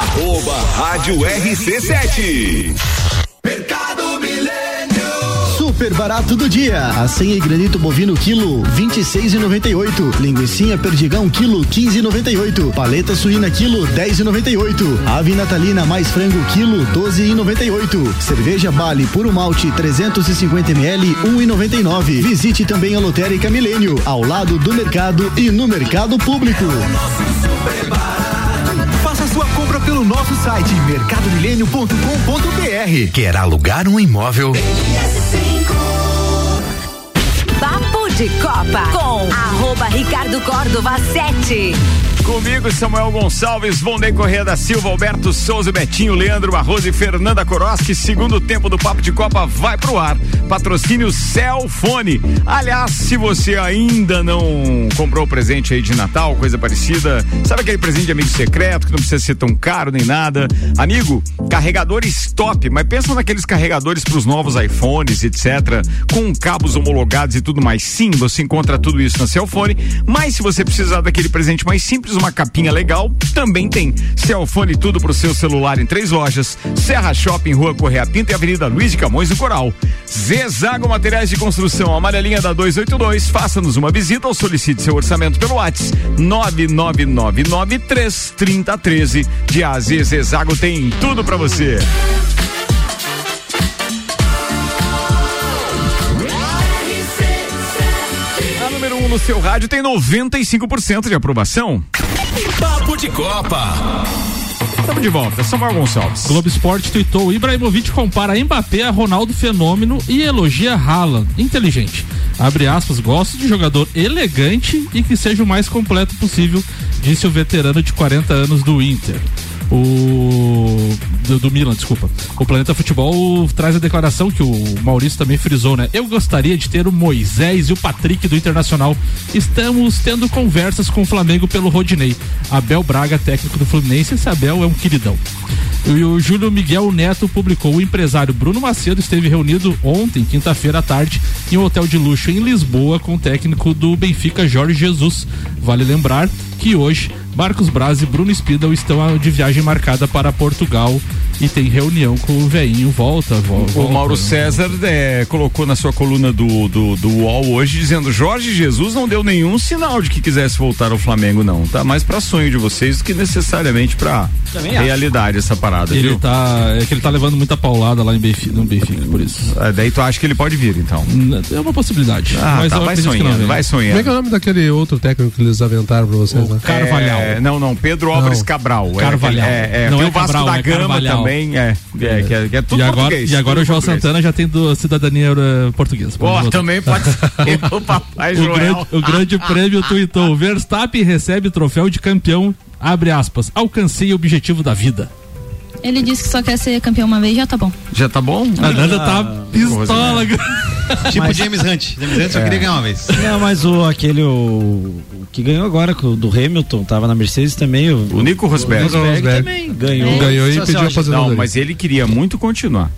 Arroba Rádio RC7. Mercado Milênio. Super barato do dia. A senha e granito bovino quilo 26,98. Linguiça perdigão quilo 15,98. Paleta suína quilo 10,98. Ave natalina mais frango quilo 12,98. Cerveja Bale puro malte 350 ml 1,99. Visite também a Lotérica Milênio ao lado do mercado e no mercado público. Faça sua compra pelo nosso site mercadomilênio.com.br. Quer alugar um imóvel? Papo de Copa com arroba Ricardo Córdova 7. Comigo, Samuel Gonçalves, Vondem Correia da Silva, Alberto Souza, Betinho, Leandro Barroso e Fernanda Koroski. Segundo tempo do Papo de Copa vai pro ar. Patrocínio Celfone. Aliás, se você ainda não comprou o presente aí de Natal, coisa parecida, sabe aquele presente de amigo secreto que não precisa ser tão caro nem nada? Amigo, carregadores top, mas pensa naqueles carregadores pros novos iPhones, etc., com cabos homologados e tudo mais. Sim, você encontra tudo isso na Celfone, mas se você precisar daquele presente mais simples, uma capinha legal, também tem. Celfone tudo pro seu celular em três lojas: Serra Shopping, Rua Correia Pinto e Avenida Luiz de Camões do Coral. Zezago Materiais de Construção, amarelinha da 282. Faça-nos uma visita ou solicite seu orçamento pelo WhatsApp 999933013. De AZ Zezago tem tudo pra você. No seu rádio tem 95% de aprovação. Papo de Copa. Estamos de volta, Samuel Gonçalves. Globo Esporte tweetou: Ibrahimovic compara Mbappé a Ronaldo Fenômeno e elogia Haaland. Inteligente. Abre aspas, gosto de jogador elegante e que seja o mais completo possível, disse o veterano de 40 anos do Inter. O. Do, do, Milan, desculpa. O Planeta Futebol traz a declaração que o Maurício também frisou, né? Eu gostaria de ter o Moisés e o Patrick do Internacional. Estamos tendo conversas com o Flamengo pelo Rodinei. Abel Braga, técnico do Fluminense, esse Abel é um queridão. E o Júlio Miguel Neto publicou: o empresário Bruno Macedo esteve reunido ontem, quinta-feira à tarde, em um hotel de luxo em Lisboa com o técnico do Benfica, Jorge Jesus. Vale lembrar que hoje Marcos Braz e Bruno Spindle estão de viagem marcada para Portugal e tem reunião com o veinho. Volta, volta. O Mauro César é, colocou na sua coluna do, do, do UOL hoje dizendo: Jorge Jesus não deu nenhum sinal de que quisesse voltar ao Flamengo, não. Tá mais para sonho de vocês do que necessariamente para realidade essa parada. Ele viu? tá. É que ele tá levando muita paulada lá em Benfica, no Benfica, por isso. É, daí tu acha que ele pode vir, então? É uma possibilidade. Ah, mas tá, vai não sonhando, venha. vai sonhando. Como é que é o nome daquele outro técnico que eles aventaram pra vocês? né? É, não, não, Pedro Álvares Cabral. Carvalhal. É, é, Não é o Vasco Cabral, da é Gama Carvalhal. também, é, é, que é, que é tudo e agora, português. e agora o João português. Santana já tem do, cidadania eh, portuguesa. Botar. também pode ser o papai o, Joel. grande, o grande prêmio tweetou: Verstappen recebe troféu de campeão. Abre aspas, alcancei o objetivo da vida. Ele disse que só quer ser campeão uma vez, já tá bom. Já tá bom? A Nanda tá pistola. Tipo Mas- James Hunt. James Hunt só É. queria ganhar uma vez. Não, mas o aquele o, o que ganhou agora o do Hamilton, tava na Mercedes também. O, O Nico Rosberg. Nico Rosberg também ganhou. Ganhou e pediu só- aposentadoria. Não, mas ele queria muito continuar.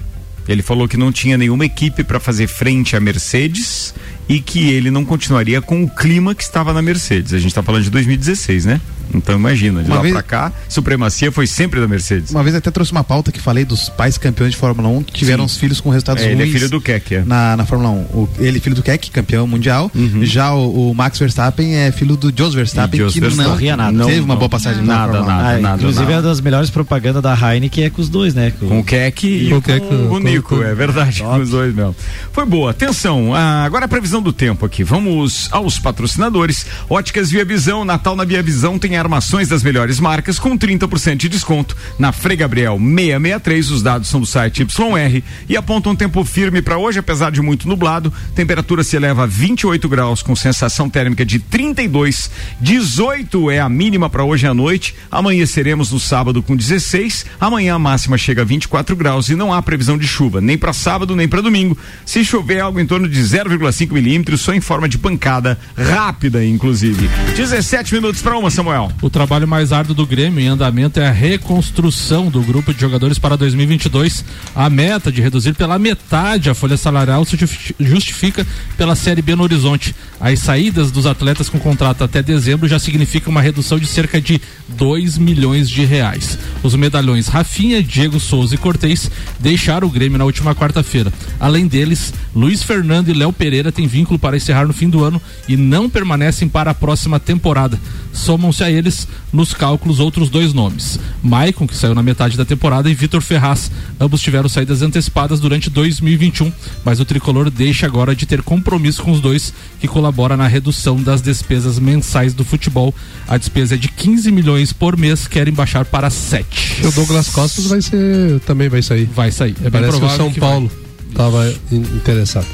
Ele falou que não tinha nenhuma equipe para fazer frente à Mercedes e que ele não continuaria com o clima que estava na Mercedes. A gente está falando de 2016, né? Então imagina, de Uma lá vez- pra cá, supremacia foi sempre da Mercedes. Uma vez até trouxe uma pauta que falei dos pais campeões de Fórmula 1 que tiveram Sim. os filhos com resultados É, ele é ruins. filho do Keck, é. Na, na Fórmula 1. O, ele é filho do Keck, campeão mundial. Já o, o Max Verstappen é filho do Jos Verstappen, Jos que Verstappen. não, Corria nada. teve Não, uma não. boa passagem na Nada, Fórmula 1. nada, nada. Inclusive é uma das melhores propagandas da Heineken é com os dois, né? Com o Keck e com com, o Nico, é verdade, com os dois mesmo. Foi boa. Atenção, ah, agora a previsão do tempo aqui. Vamos aos patrocinadores. Óticas Via Visão, Natal na Via Visão tem armações das melhores marcas com 30% de desconto. Na Frei Gabriel 663, os dados são do site YR e apontam um tempo firme para hoje, apesar de muito nublado. Temperatura se eleva a 28 graus com sensação térmica de 32, 18 é a mínima para hoje à noite. Amanheceremos no sábado com 16. Amanhã a máxima chega a 24 graus e não há previsão de chuva, nem para sábado nem para domingo. Se chover algo em torno de 0,5 milímetros, só em forma de pancada rápida, inclusive. 17 minutos para uma, Samuel. O trabalho mais árduo do Grêmio em andamento é a reconstrução do grupo de jogadores para 2022. A meta de reduzir pela metade a folha salarial se justi- justifica pela Série B no horizonte. As saídas dos atletas com contrato até dezembro já significa uma redução de cerca de 2 milhões de reais. Os medalhões Rafinha, Diego Souza e Cortez deixaram o Grêmio na última quarta-feira. Além deles, Luiz Fernando e Léo Pereira têm vínculo para encerrar no fim do ano e não permanecem para a próxima temporada. Somam-se a eles, nos cálculos, outros dois nomes: Maicon, que saiu na metade da temporada, e Vitor Ferraz. Ambos tiveram saídas antecipadas durante 2021, mas o tricolor deixa agora de ter compromisso com os dois, que colabora na redução das despesas mensais do futebol. A despesa é de 15 milhões por mês, querem baixar para 7. O Douglas Costas vai ser. também vai sair. Vai sair. É bem Parece o São Paulo estava interessado.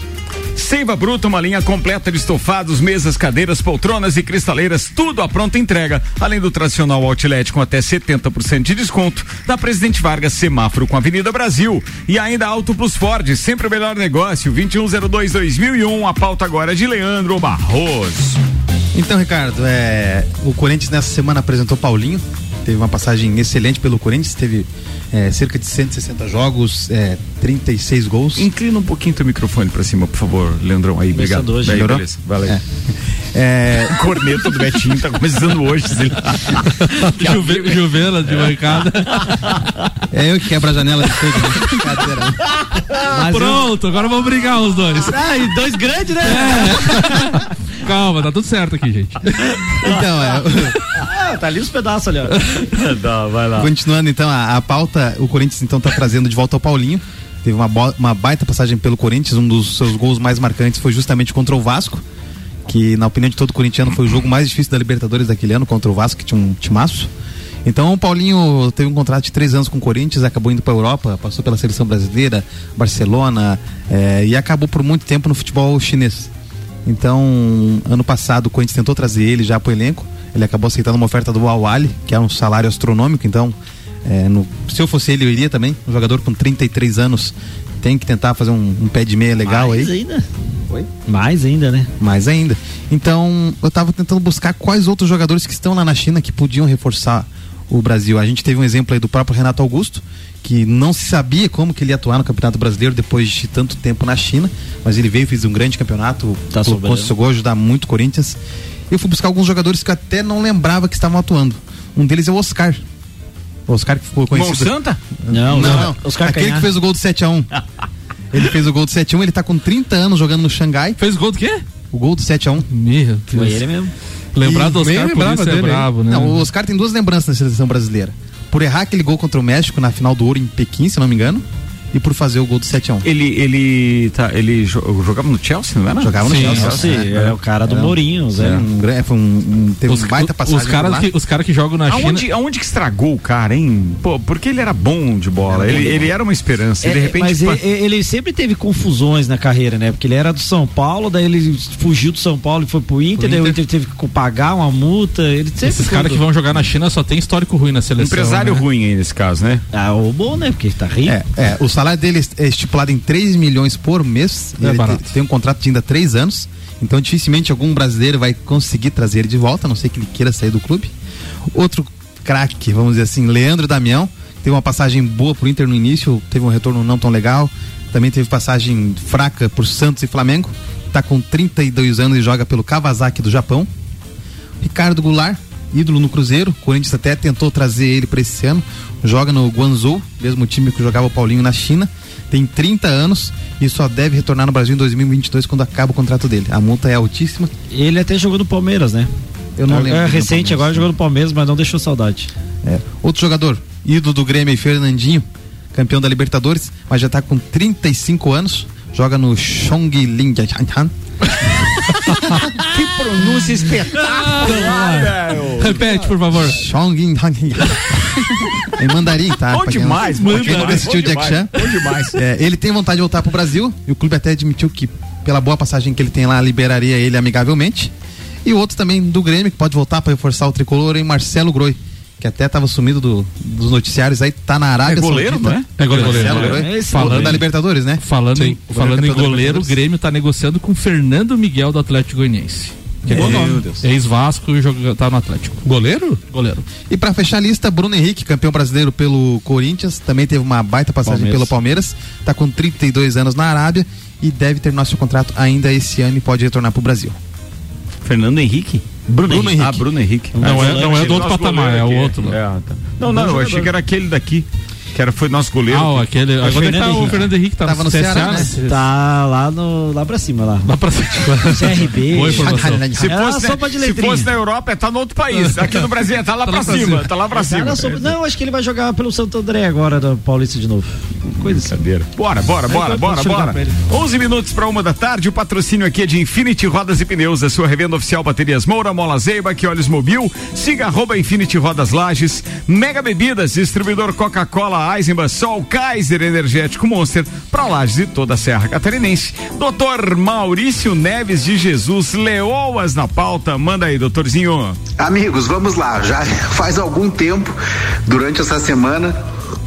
Seiva Bruta, uma linha completa de estofados, mesas, cadeiras, poltronas e cristaleiras, tudo à pronta entrega. Além do tradicional outlet com até 70% de desconto, da Presidente Vargas Semáforo com Avenida Brasil. E ainda Auto Plus Ford, sempre o melhor negócio, 2102-2001. A pauta agora é de Leandro Barroso. Então, Ricardo, é, o Corinthians nessa semana apresentou Paulinho. Teve uma passagem excelente pelo Corinthians, teve é, cerca de 160 jogos, é, 36 gols. Inclina um pouquinho teu microfone pra cima, por favor, Leandrão. Aí, obrigado. Começando hoje, Aí, beleza, valeu. É. É... Corneta do Betinho tá começando hoje. Juve, Juvela de bancada. É eu que quebro a janela de tudo. né? Brincadeira. Pronto, agora vamos brigar os dois. Ah, e dois grandes, né? Calma, tá tudo certo aqui, gente. Então, é. Ah, tá ali os pedaços ali, ó. Dá, vai lá. Continuando então a, a pauta, o Corinthians então tá trazendo de volta o Paulinho. Teve uma, uma baita passagem pelo Corinthians, um dos seus gols mais marcantes foi justamente contra o Vasco, que na opinião de todo corintiano foi o jogo mais difícil da Libertadores daquele ano contra o Vasco, que tinha um timaço. Então o Paulinho teve um contrato de três anos com o Corinthians, acabou indo para Europa, passou pela seleção brasileira, Barcelona eh, e acabou por muito tempo no futebol chinês. Então, ano passado o Corinthians tentou trazer ele já pro elenco. Ele acabou aceitando uma oferta do Al Ahly, que é um salário astronômico. Então, é, no- se eu fosse ele, eu iria também. Um jogador com 33 anos tem que tentar fazer um, um pé de meia legal Mais aí. ainda. Mais ainda, né? Mais ainda. Então, eu tava tentando buscar quais outros jogadores que estão lá na China que podiam reforçar o Brasil. A gente teve um exemplo aí do próprio Renato Augusto, que não se sabia como que ele ia atuar no Campeonato Brasileiro depois de tanto tempo na China, mas ele veio, fez um grande campeonato, Tá conseguiu ajudar muito o Corinthians. Eu fui buscar alguns jogadores que eu até não lembrava que estavam atuando. Um deles é o Oscar. O Oscar que ficou conhecido. Santa? Não, Não, não. Oscar Aquele Canhar. que fez o gol do 7x1. ele fez o gol do 7x1, ele tá com 30 anos jogando no Xangai. Fez gol do quê? O gol do 7x1. Meu Deus. Foi ele mesmo. Lembrar do Oscar por isso é dele, brabo, né? Não, o Oscar tem duas lembranças na seleção brasileira. Por errar aquele gol contra o México na final do Ouro em Pequim, se não me engano, e por fazer o gol do 7x1. Ele, ele, tá, ele jo- jogava no Chelsea, não era? Jogava no Sim, Chelsea. Sim, é o cara do um- Mourinho, Zé. era um foi um, um- teve Os, um baita os passagem por caras que, os cara que jogam na China. Aonde, aonde que estragou o cara, hein? Pô, porque ele era bom de bola. Era bom Ele, de ele era uma esperança. e É, de repente. mas pa- ele, ele sempre teve confusões na carreira, né? Porque ele era do São Paulo, daí ele fugiu do São Paulo e foi pro Inter, Pro daí o Inter. Teve que pagar uma multa. Ele sempre Esses caras que vão jogar na China só tem histórico ruim na seleção. empresário né? ruim aí nesse caso, né? Ah, o bom, né? Porque tá rico. É, é, o salário dele é estipulado em 3 milhões por mês. É ele barato. te- tem um contrato de ainda 3 anos. Então, dificilmente algum brasileiro vai conseguir trazer ele de volta, a não ser que ele queira sair do clube. Outro craque, vamos dizer assim, Leandro Damião, teve uma passagem boa pro Inter no início, teve um retorno não tão legal. Também teve passagem fraca por Santos e Flamengo. tá com 32 anos e joga pelo Kawasaki do Japão. Ricardo Goulart, ídolo no Cruzeiro, o Corinthians até tentou trazer ele para esse ano, joga no Guangzhou, mesmo time que jogava o Paulinho na China. Tem 30 anos e só deve retornar no Brasil em 2022 quando acaba o contrato dele. A multa é altíssima. Ele até jogou no Palmeiras, né? Eu não lembro. É dele no recente, agora jogou no Palmeiras, mas não deixou saudade. É. Outro jogador, ídolo do Grêmio, Fernandinho, campeão da Libertadores, mas já tá com 35 anos, joga no Chongqing pronúncia espetacular, velho. Repete, por favor. Chongqing Em mandarim, tá? Bom quem demais, bom quem não demais, assistiu bom Jack demais, Chan. bom demais. É, ele tem vontade de voltar pro Brasil e o clube até admitiu que, pela boa passagem que ele tem lá, liberaria ele amigavelmente. E o outro também do Grêmio, que pode voltar para reforçar o tricolor, em Marcelo Groi, que até estava sumido do- dos noticiários aí, tá na Arábia É goleiro, Saudita. não é? É goleiro. Marcelo É. É falando goleiro. da Libertadores, né? Falando, Sim. em, falando em goleiro, o. Grêmio tá negociando com Fernando Miguel do Atlético Goianiense. Que é. Ex-Vasco e joga, tá no Atlético. Goleiro? Goleiro. E para fechar a lista, Bruno Henrique, campeão brasileiro pelo Corinthians, também teve uma baita passagem Palmeiras. pelo Palmeiras, tá com 32 anos na Arábia e deve terminar seu contrato ainda esse ano e pode retornar pro Brasil. Fernando Henrique? Bruno Henrique. Ah, Bruno Henrique. Não Ah, é- não é do outro patamar, é o outro. É, tá. Não, não, eu achei que era aquele daqui. Que era, foi nosso goleiro. Ah, aquele. Agora é que tá Fernando o Henrique. Fernando Henrique, tá Tava no Ceará, né? Tá lá, no, lá pra cima, lá. Lá pra cima. CRB. Boa informação. Se É fosse, sopa de se fosse na Europa, tá no outro país. Aqui no Brasil, tá lá Tá pra lá pra cima. cima. Tá lá pra cima. Sob- Não, acho que ele vai jogar pelo Santo André agora, da Paulista de novo. Coisa assim. Brincadeira. Bora, bora, bora, Aí, bora, bora. pra ele. 11 minutos para uma da tarde. O patrocínio aqui é de Infinity Rodas e Pneus, a sua revenda oficial Baterias Moura, Mola Zeiba, que olhos mobil. Siga arroba Infinity Rodas Lages. Mega Bebidas, distribuidor Coca-Cola, Eisenbahn, Sol, Kaiser, Energético Monster, para Lages e toda a Serra Catarinense. Doutor Maurício Neves de Jesus, Leoas na pauta. Manda aí, doutorzinho. Amigos, vamos lá. Já faz algum tempo, durante essa semana,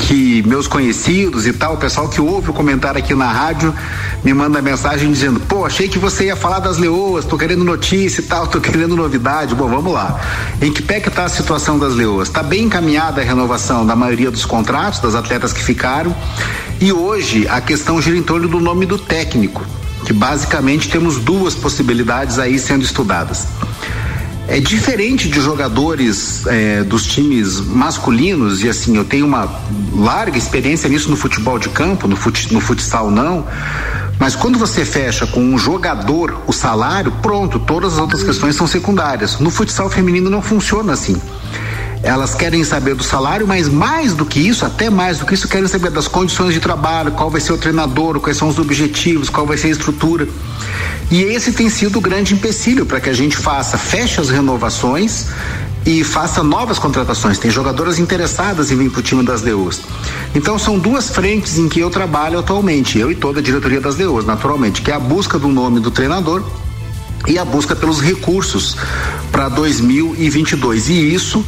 que meus conhecidos e tal, o pessoal que ouve o comentário aqui na rádio, me manda mensagem dizendo: pô, achei que você ia falar das leoas, tô querendo notícia e tal, tô querendo novidade. Bom, vamos lá. Em que pé que tá a situação das leoas? Tá bem encaminhada a renovação da maioria dos contratos, das atletas que ficaram. E hoje a questão gira em torno do nome do técnico, que basicamente temos duas possibilidades aí sendo estudadas. É diferente de jogadores é, dos times masculinos, e assim, eu tenho uma larga experiência nisso no futebol de campo, no, fut, no futsal não. Mas quando você fecha com um jogador o salário, pronto, todas as outras questões são secundárias. No futsal feminino não funciona assim. Elas querem saber do salário, mas mais do que isso, até mais do que isso, querem saber das condições de trabalho, qual vai ser o treinador, quais são os objetivos, qual vai ser a estrutura. E esse tem sido o grande empecilho para que a gente faça, feche as renovações e faça novas contratações. Tem jogadoras interessadas em vir para o time das Leoas. Então são duas frentes em que eu trabalho atualmente, eu e toda a diretoria das Leoas, naturalmente, que é a busca do nome do treinador e a busca pelos recursos para 2022. E isso,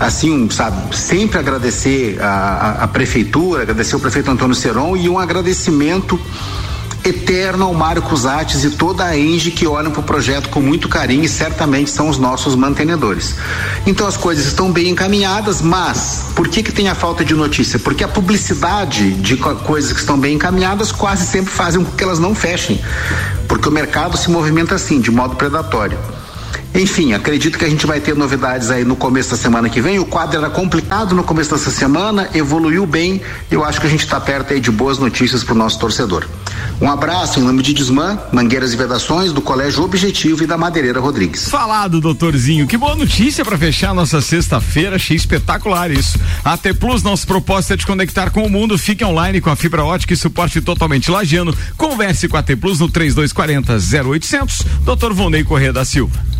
assim, sabe, sempre agradecer a, a, a prefeitura, agradecer o prefeito Antônio Seron e um agradecimento eterno ao Mário Cusates e toda a Enge que olham para o projeto com muito carinho e certamente são os nossos mantenedores. Então as coisas estão bem encaminhadas, mas por que que tem a falta de notícia? Porque a publicidade de co- coisas que estão bem encaminhadas quase sempre fazem com que elas não fechem, porque o mercado se movimenta assim, de modo predatório. Enfim, acredito que a gente vai ter novidades aí no começo da semana que vem. O quadro era complicado no começo dessa semana, evoluiu bem. Eu acho que a gente está perto aí de boas notícias para o nosso torcedor. Um abraço em nome de Desmã, Mangueiras e Vedações, do Colégio Objetivo e da Madeireira Rodrigues. Falado, doutorzinho. Que boa notícia para fechar nossa sexta-feira. Achei espetacular isso. A T Plus, nosso propósito é te conectar com o mundo. Fique online com a fibra ótica e suporte totalmente lagiano. Converse com a T Plus no 3240 0800. Doutor Vonei Corrêa da Silva.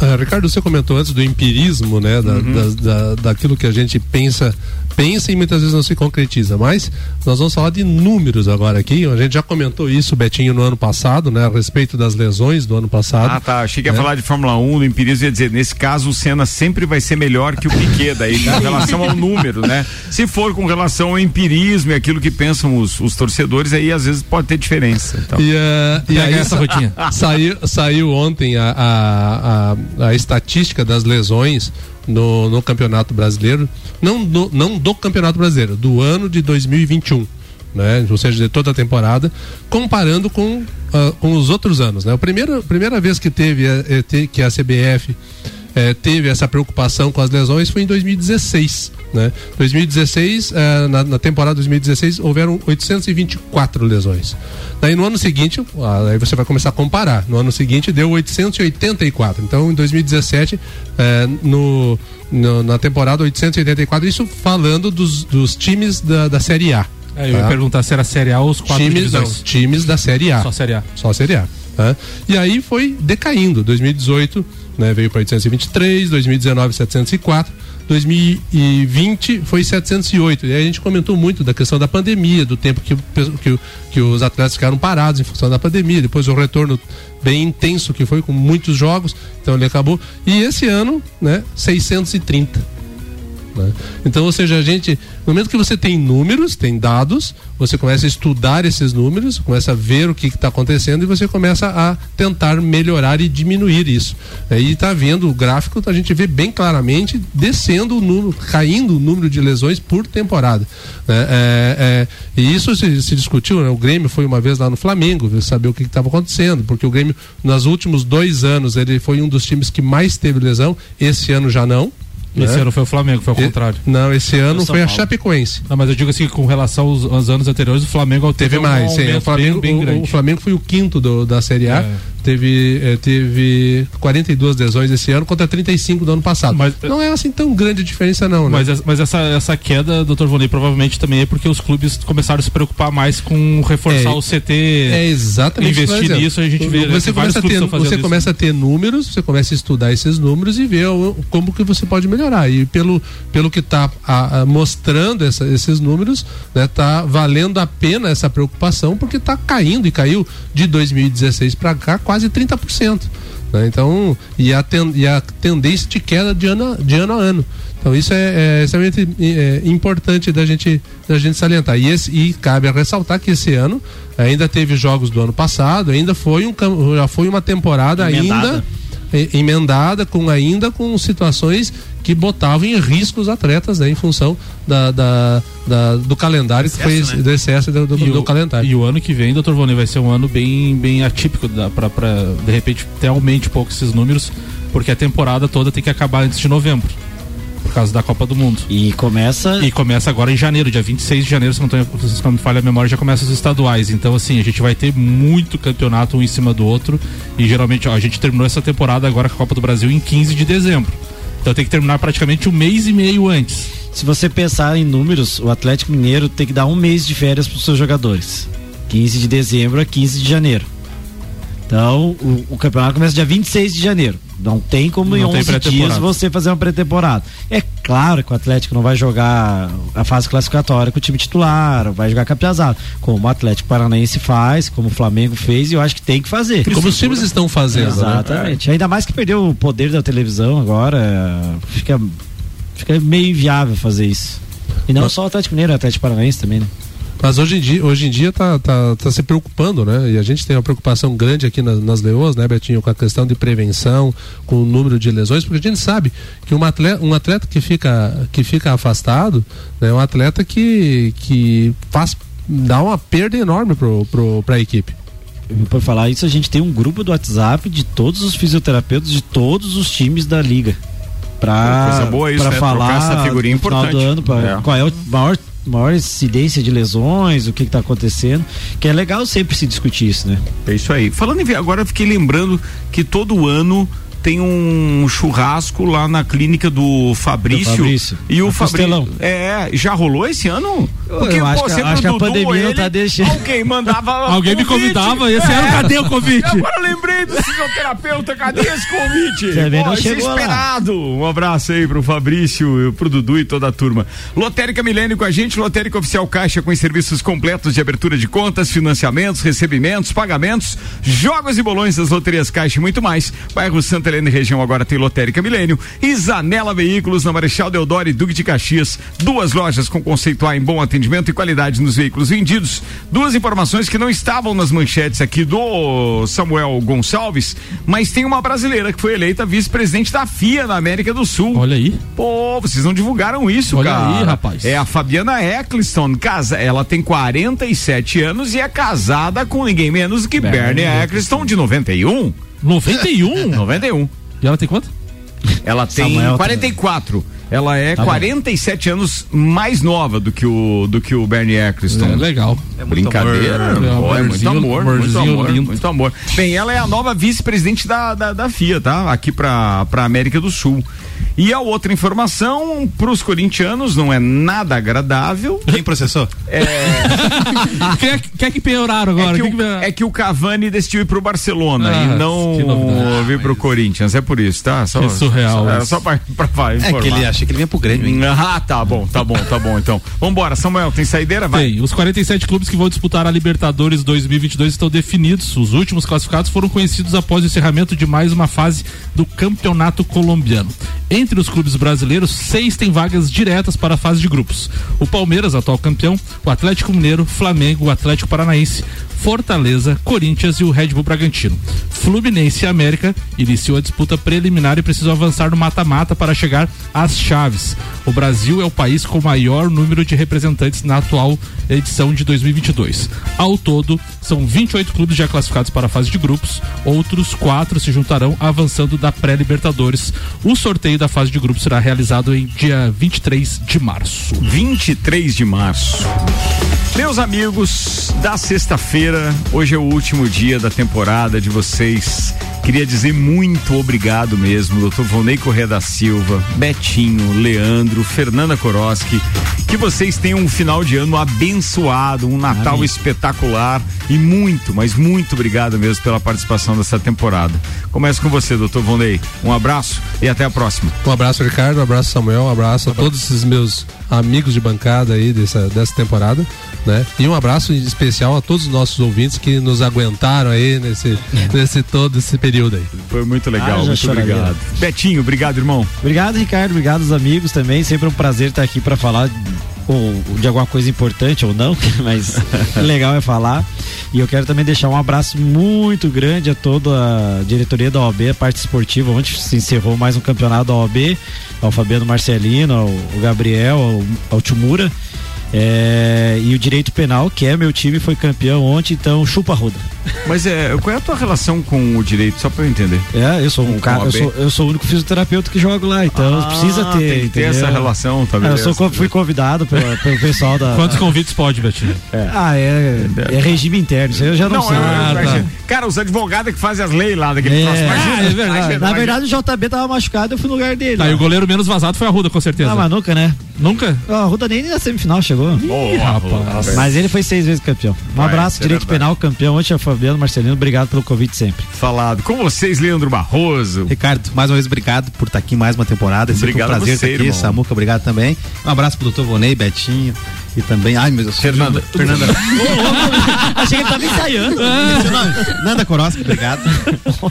Ah, Ricardo, você comentou antes do empirismo, né? Da, das- da- daquilo que a gente pensa, pensa e muitas vezes não se concretiza. Mas nós vamos falar de números agora aqui. A gente já comentou isso, Betinho, no ano passado, né? A respeito das lesões do ano passado. Ah, tá. Achei que ia né? falar de Fórmula 1, do empirismo, ia dizer, nesse caso o Senna sempre vai ser melhor que o Piquet, daí, com relação ao número, né? Se for com relação ao empirismo e aquilo que pensam os, os torcedores, aí às vezes pode ter diferença. Então. E, eh, e aí essa sa- rotinha. Saiu, saiu ontem a, a, a, a estatística das lesões no, no Campeonato Brasileiro. Não do, não do Campeonato Brasileiro, do ano de 2021. né? Ou seja, de toda a temporada, comparando com, uh, com os outros anos, né? A primeira, primeira vez que teve a, que a CBF eh, teve essa preocupação com as lesões foi em 2016. Né? 2016, eh, na, na, temporada 2016, houveram 824 lesões. Daí no ano seguinte, aí você vai começar a comparar. No ano seguinte deu 884. Então em 2017, eh, no, no, na temporada 884, isso falando dos, dos times da, da Série A. É, eu tá? ia perguntar se era Série A ou os quatro times, não, times da Série A. Só Série A. Só Série A. Tá? E aí foi decaindo. 2018 né, veio para 823, 2019 704, 2020 foi 708. E aí a gente comentou muito da questão da pandemia, do tempo que, que, que os atletas ficaram parados em função da pandemia, depois o retorno bem intenso que foi com muitos jogos, então ele acabou. E esse ano, né, 630. Né? Então, ou seja, a gente, no momento que você tem números, tem dados, você começa a estudar esses números, começa a ver o que está acontecendo e você começa a tentar melhorar e diminuir isso. Aí está vendo o gráfico, a gente vê bem claramente descendo o número, caindo o número de lesões por temporada. Né? É, é, e isso se, se discutiu, né? o Grêmio foi uma vez lá no Flamengo, saber o que estava acontecendo, porque o Grêmio, nos últimos dois anos, ele foi um dos times que mais teve lesão, esse ano já não. Esse né? ano foi o Flamengo, foi ao e, contrário. Não, esse ano foi Paulo. a Chapecoense. Não, mas eu digo assim, com relação aos, aos anos anteriores, o Flamengo teve, teve mais. Um sim, o, Flamengo, bem, bem o, o, Flamengo foi o quinto do, da Série A. É teve, eh, teve 42 lesões esse ano contra 35 do ano passado. Mas, não é assim tão grande a diferença, não. Né? Mas, mas essa, essa queda, doutor Vonei, provavelmente também é porque os clubes começaram a se preocupar mais com reforçar é, o CT. É exatamente Investir nisso, a gente vê. Você, começa a, ter, você começa a ter números, você começa a estudar esses números e ver como que você pode melhorar. E pelo, pelo que está mostrando essa, esses números, né, tá valendo a pena essa preocupação, porque está caindo e caiu de 2016 para cá quase 30%. Né? Então, e a, ten, e a tendência de queda de ano, de ano a ano. Então isso é, é extremamente é, importante da gente, da gente salientar. E, esse, e cabe ressaltar que esse ano ainda teve jogos do ano passado, ainda foi um já foi uma temporada Emendada. ainda emendada com ainda com situações que botavam em risco os atletas né, em função da, da, da do calendário excesso, que foi né? do excesso do, do, do o, calendário. E o ano que vem, doutor Vone, vai ser um ano bem, bem atípico para de repente ter aumente um pouco esses números, porque a temporada toda tem que acabar antes de novembro por causa da Copa do Mundo. E começa. E começa agora em janeiro, dia 26 de janeiro, se não, tô, se não me falha a memória, já começa os estaduais. Então, assim, a gente vai ter muito campeonato um em cima do outro. E geralmente, ó, a gente terminou essa temporada agora com a Copa do Brasil em 15 de dezembro. Então tem que terminar praticamente um mês e meio antes. Se você pensar em números, o Atlético Mineiro tem que dar um mês de férias para os seus jogadores. 15 de dezembro a 15 de janeiro. Então, o, o, campeonato começa dia 26 de janeiro. Não tem como não em 11 dias você fazer uma pré-temporada. É claro que o Atlético não vai jogar a fase classificatória com o time titular, vai jogar capiazado, como o Atlético Paranaense faz, como o Flamengo fez, e eu acho que tem que fazer. Como os times estão fazendo. Né? Exatamente. Né? Ainda mais que perdeu o poder da televisão agora, fica, fica meio inviável fazer isso. E não Mas... só o Atlético Mineiro, o Atlético Paranaense também, né? Mas hoje em dia, hoje em dia tá, tá, tá se preocupando, né? E a gente tem uma preocupação grande aqui nas, nas leoas, né, Betinho, com a questão de prevenção, com o número de lesões, porque a gente sabe que um atleta, um atleta que fica, que fica afastado né, é um atleta que, que faz, dá uma perda enorme pro, pro, pra equipe. Por falar isso, a gente tem um grupo do WhatsApp de todos os fisioterapeutas de todos os times da liga para para né? falar essa figurinha importante. Do ano, pra, é. qual é o maior maior incidência de lesões, o que está acontecendo, que é legal sempre se discutir isso, né? É isso aí. Falando em agora eu fiquei lembrando que todo ano tem um churrasco lá na clínica do Fabrício. Do Fabrício. E o Fabrício. É, já rolou esse ano? Porque, eu acho, pô, que, acho que a pandemia ele, não tá deixando. Alguém mandava. alguém me convidava, esse é. ano cadê o convite? Agora lembrei do fisioterapeuta, cadê esse convite? Também não chegou esperado. Um abraço aí pro Fabrício, pro Dudu e toda a turma. Lotérica Milênio com a gente, Lotérica Oficial Caixa com serviços completos de abertura de contas, financiamentos, recebimentos, pagamentos, jogos e bolões das loterias Caixa e muito mais. Bairro Santa Lene região agora tem Lotérica Milênio e Zanela Veículos na Marechal Deodoro e Duque de Caxias. Duas lojas com conceito A em bom atendimento e qualidade nos veículos vendidos. Duas informações que não estavam nas manchetes aqui do Samuel Gonçalves, mas tem uma brasileira que foi eleita vice-presidente da FIA na América do Sul. Olha aí. Pô, vocês não divulgaram isso, Olha cara. aí, rapaz. É a Fabiana Eccleston, casa, ela tem 47 anos e é casada com ninguém menos que Bernie, Eccleston de 91. 91? 91. E ela tem quanto? Ela tem Samuel 44. Ela é Tá bom. 47 anos mais nova do que o do que o Bernie Eccleston. É, legal. É Brincadeira. amor. É, muito amor, muito amor, muito amor. Bem, ela é a nova vice-presidente da, da, da FIA, tá? Aqui pra, pra América do Sul. E a outra informação, pros corintianos, não é nada agradável. Quem processou? quer, quer que pioraram agora? É que, Quem o, é que o Cavani decidiu ir pro Barcelona Ah, e não vir pro Corinthians. É por isso, tá? Só, Que surreal Só, é, isso. só pra, pra, pra É informar. que ele achei que ele vinha pro Grêmio, hein? Ah, tá bom, tá bom, tá bom, então. Vambora, Samuel, tem saideira? Vai. Tem. Os 47 clubes que vão disputar a Libertadores 2022 estão definidos. Os últimos classificados foram conhecidos após o encerramento de mais uma fase do Campeonato Colombiano. Entre os clubes brasileiros, seis têm vagas diretas para a fase de grupos. O Palmeiras, atual campeão, o Atlético Mineiro, Flamengo, o Atlético Paranaense, Fortaleza, Corinthians e o Red Bull Bragantino. Fluminense e América iniciou a disputa preliminar e precisou avançar no mata-mata para chegar às chaves. O Brasil é o país com maior número de representantes na atual edição de 2022. Ao todo, são 28 clubes já classificados para a fase de grupos, outros quatro se juntarão avançando da pré-Libertadores. O sorteio da fase de grupos será realizado em dia 23 de março. 23 de março. Meus amigos, da sexta-feira, hoje é o último dia da temporada de vocês. Queria dizer muito obrigado mesmo, doutor Volney Corrêa da Silva, Betinho, Leandro, Fernanda Koroski. Que vocês tenham um final de ano abençoado, um Natal Amém. espetacular e muito, mas muito obrigado mesmo pela participação dessa temporada. Começo com você, doutor Volney. Um abraço e até a próxima. Um abraço, Ricardo, um abraço, Samuel, um abraço a todos esses meus amigos de bancada aí dessa, dessa temporada, né? E um abraço especial a todos os nossos ouvintes que nos aguentaram aí nesse, nesse todo esse período aí. Foi muito legal, Ah, muito obrigado. Betinho, obrigado, irmão. Obrigado, Ricardo. Obrigado aos amigos também. Sempre um prazer estar aqui para falar ou de alguma coisa importante ou não, mas legal é falar. E eu quero também deixar um abraço muito grande a toda a diretoria da OAB, a parte esportiva. Ontem se encerrou mais um campeonato da OAB, ao Fabiano Marcelino, ao, ao Gabriel, ao, ao Timura. É, e o direito penal, que é meu time, foi campeão ontem, então chupa roda. Mas é, qual é a tua relação com o direito, só pra eu entender? É, eu sou um cara, a eu sou, eu sou o único fisioterapeuta que jogo lá, então Ah, precisa ter. tem que ter entendeu? essa relação, tá É, Eu sou, co- fui convidado pelo, pelo pessoal da. Quantos da- convites pode, Betinho? Ah, é, é regime interno, isso aí eu já não, sei. eu- eu Ah, tá. Cara, os advogados que fazem as leis lá daquele É. troço. Imagina, Ah, é verdade. imagina, Na imagina. verdade, o JB tava machucado, eu fui no lugar dele. Tá, lá. e o goleiro menos vazado foi a Ruda, com certeza. Ah, mas nunca, né? Nunca? Ó, A Ruda nem na semifinal chegou. Ô, rapaz. Mas ele foi seis vezes campeão. Um Vai, abraço, direito verdade. penal, campeão. Ontem é Fabiano Marcelino, obrigado pelo convite sempre. Falado. Com vocês, Leandro Barroso. Ricardo, mais uma vez obrigado por estar aqui em mais uma temporada. É sempre Obrigado um a prazer você, estar aqui. irmão. Samuca, obrigado também. Um abraço pro doutor Vonei, Betinho e também. Ai, meu Deus. Fernanda. Fernanda. Achei que ele tava ensaiando. Nanda Koroski, obrigado.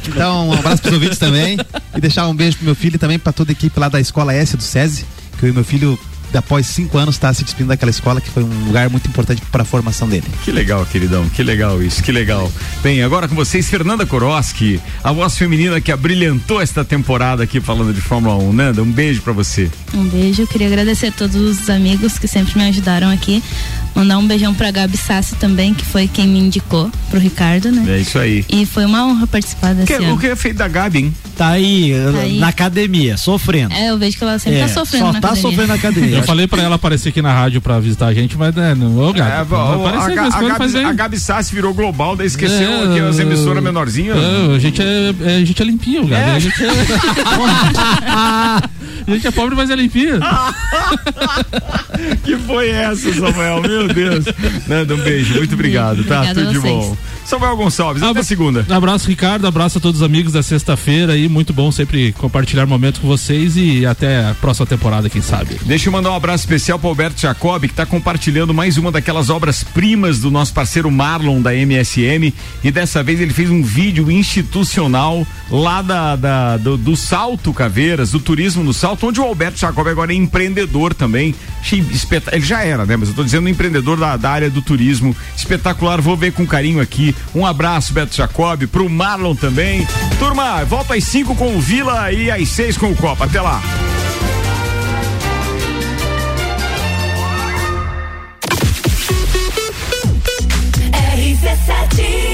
Então, um abraço pros ouvintes também. E deixar um beijo pro meu filho e também pra toda a equipe lá da Escola S do SESI, que eu e meu filho, após cinco anos, está se despedindo daquela escola, que foi um lugar muito importante para a formação dele. Que legal, queridão. Que legal isso, que legal. Bem, agora com vocês, Fernanda Koroski, a voz feminina que abrilhantou esta temporada aqui falando de Fórmula 1. Nanda, um beijo pra você. Um beijo, queria agradecer a todos os amigos que sempre me ajudaram aqui. Mandar um beijão pra Gabi Sassi também, que foi quem me indicou pro Ricardo, né? É isso aí. E foi uma honra participar desse Que, ano. o que é feito da Gabi, hein? Tá aí, Tá aí. na academia, sofrendo. É, eu vejo que ela sempre É, tá sofrendo só na tá academia. sofrendo na academia. Eu falei pra ela aparecer aqui na rádio pra visitar a gente, mas né, não, ô Gabi, É, não a, aparecer, a faz Gabi, aí. a Gabi Sassi virou global, daí esqueceu É, aqui as emissoras menorzinhas. Não, a gente é, é- a gente é limpinho, Gabi. É. A, gente é... a gente é pobre, mas é limpinho. que foi essa, Samuel? Meu Deus. Nanda, um beijo. Muito obrigado, tá? Obrigada Tudo a de vocês. bom. Samuel Gonçalves, até segunda. Abraço, Ricardo, abraço a todos os amigos da sexta-feira e muito bom sempre compartilhar momentos com vocês e até a próxima temporada, quem sabe. Deixa eu mandar um abraço especial para Alberto Jacob, que está compartilhando mais uma daquelas obras-primas do nosso parceiro Marlon da MSM. E dessa vez ele fez um vídeo institucional lá da, da do, do, Salto Caveiras, do turismo no Salto, onde o Alberto Jacob agora é empreendedor também. Ele já era, né? Mas eu estou dizendo empreendedor da, da área do turismo. Espetacular, vou ver com carinho aqui. Um abraço, Beto Jacob, pro Marlon também. Turma, volta às 5 com o Vila e às 6 com o Copa. Até lá. RC7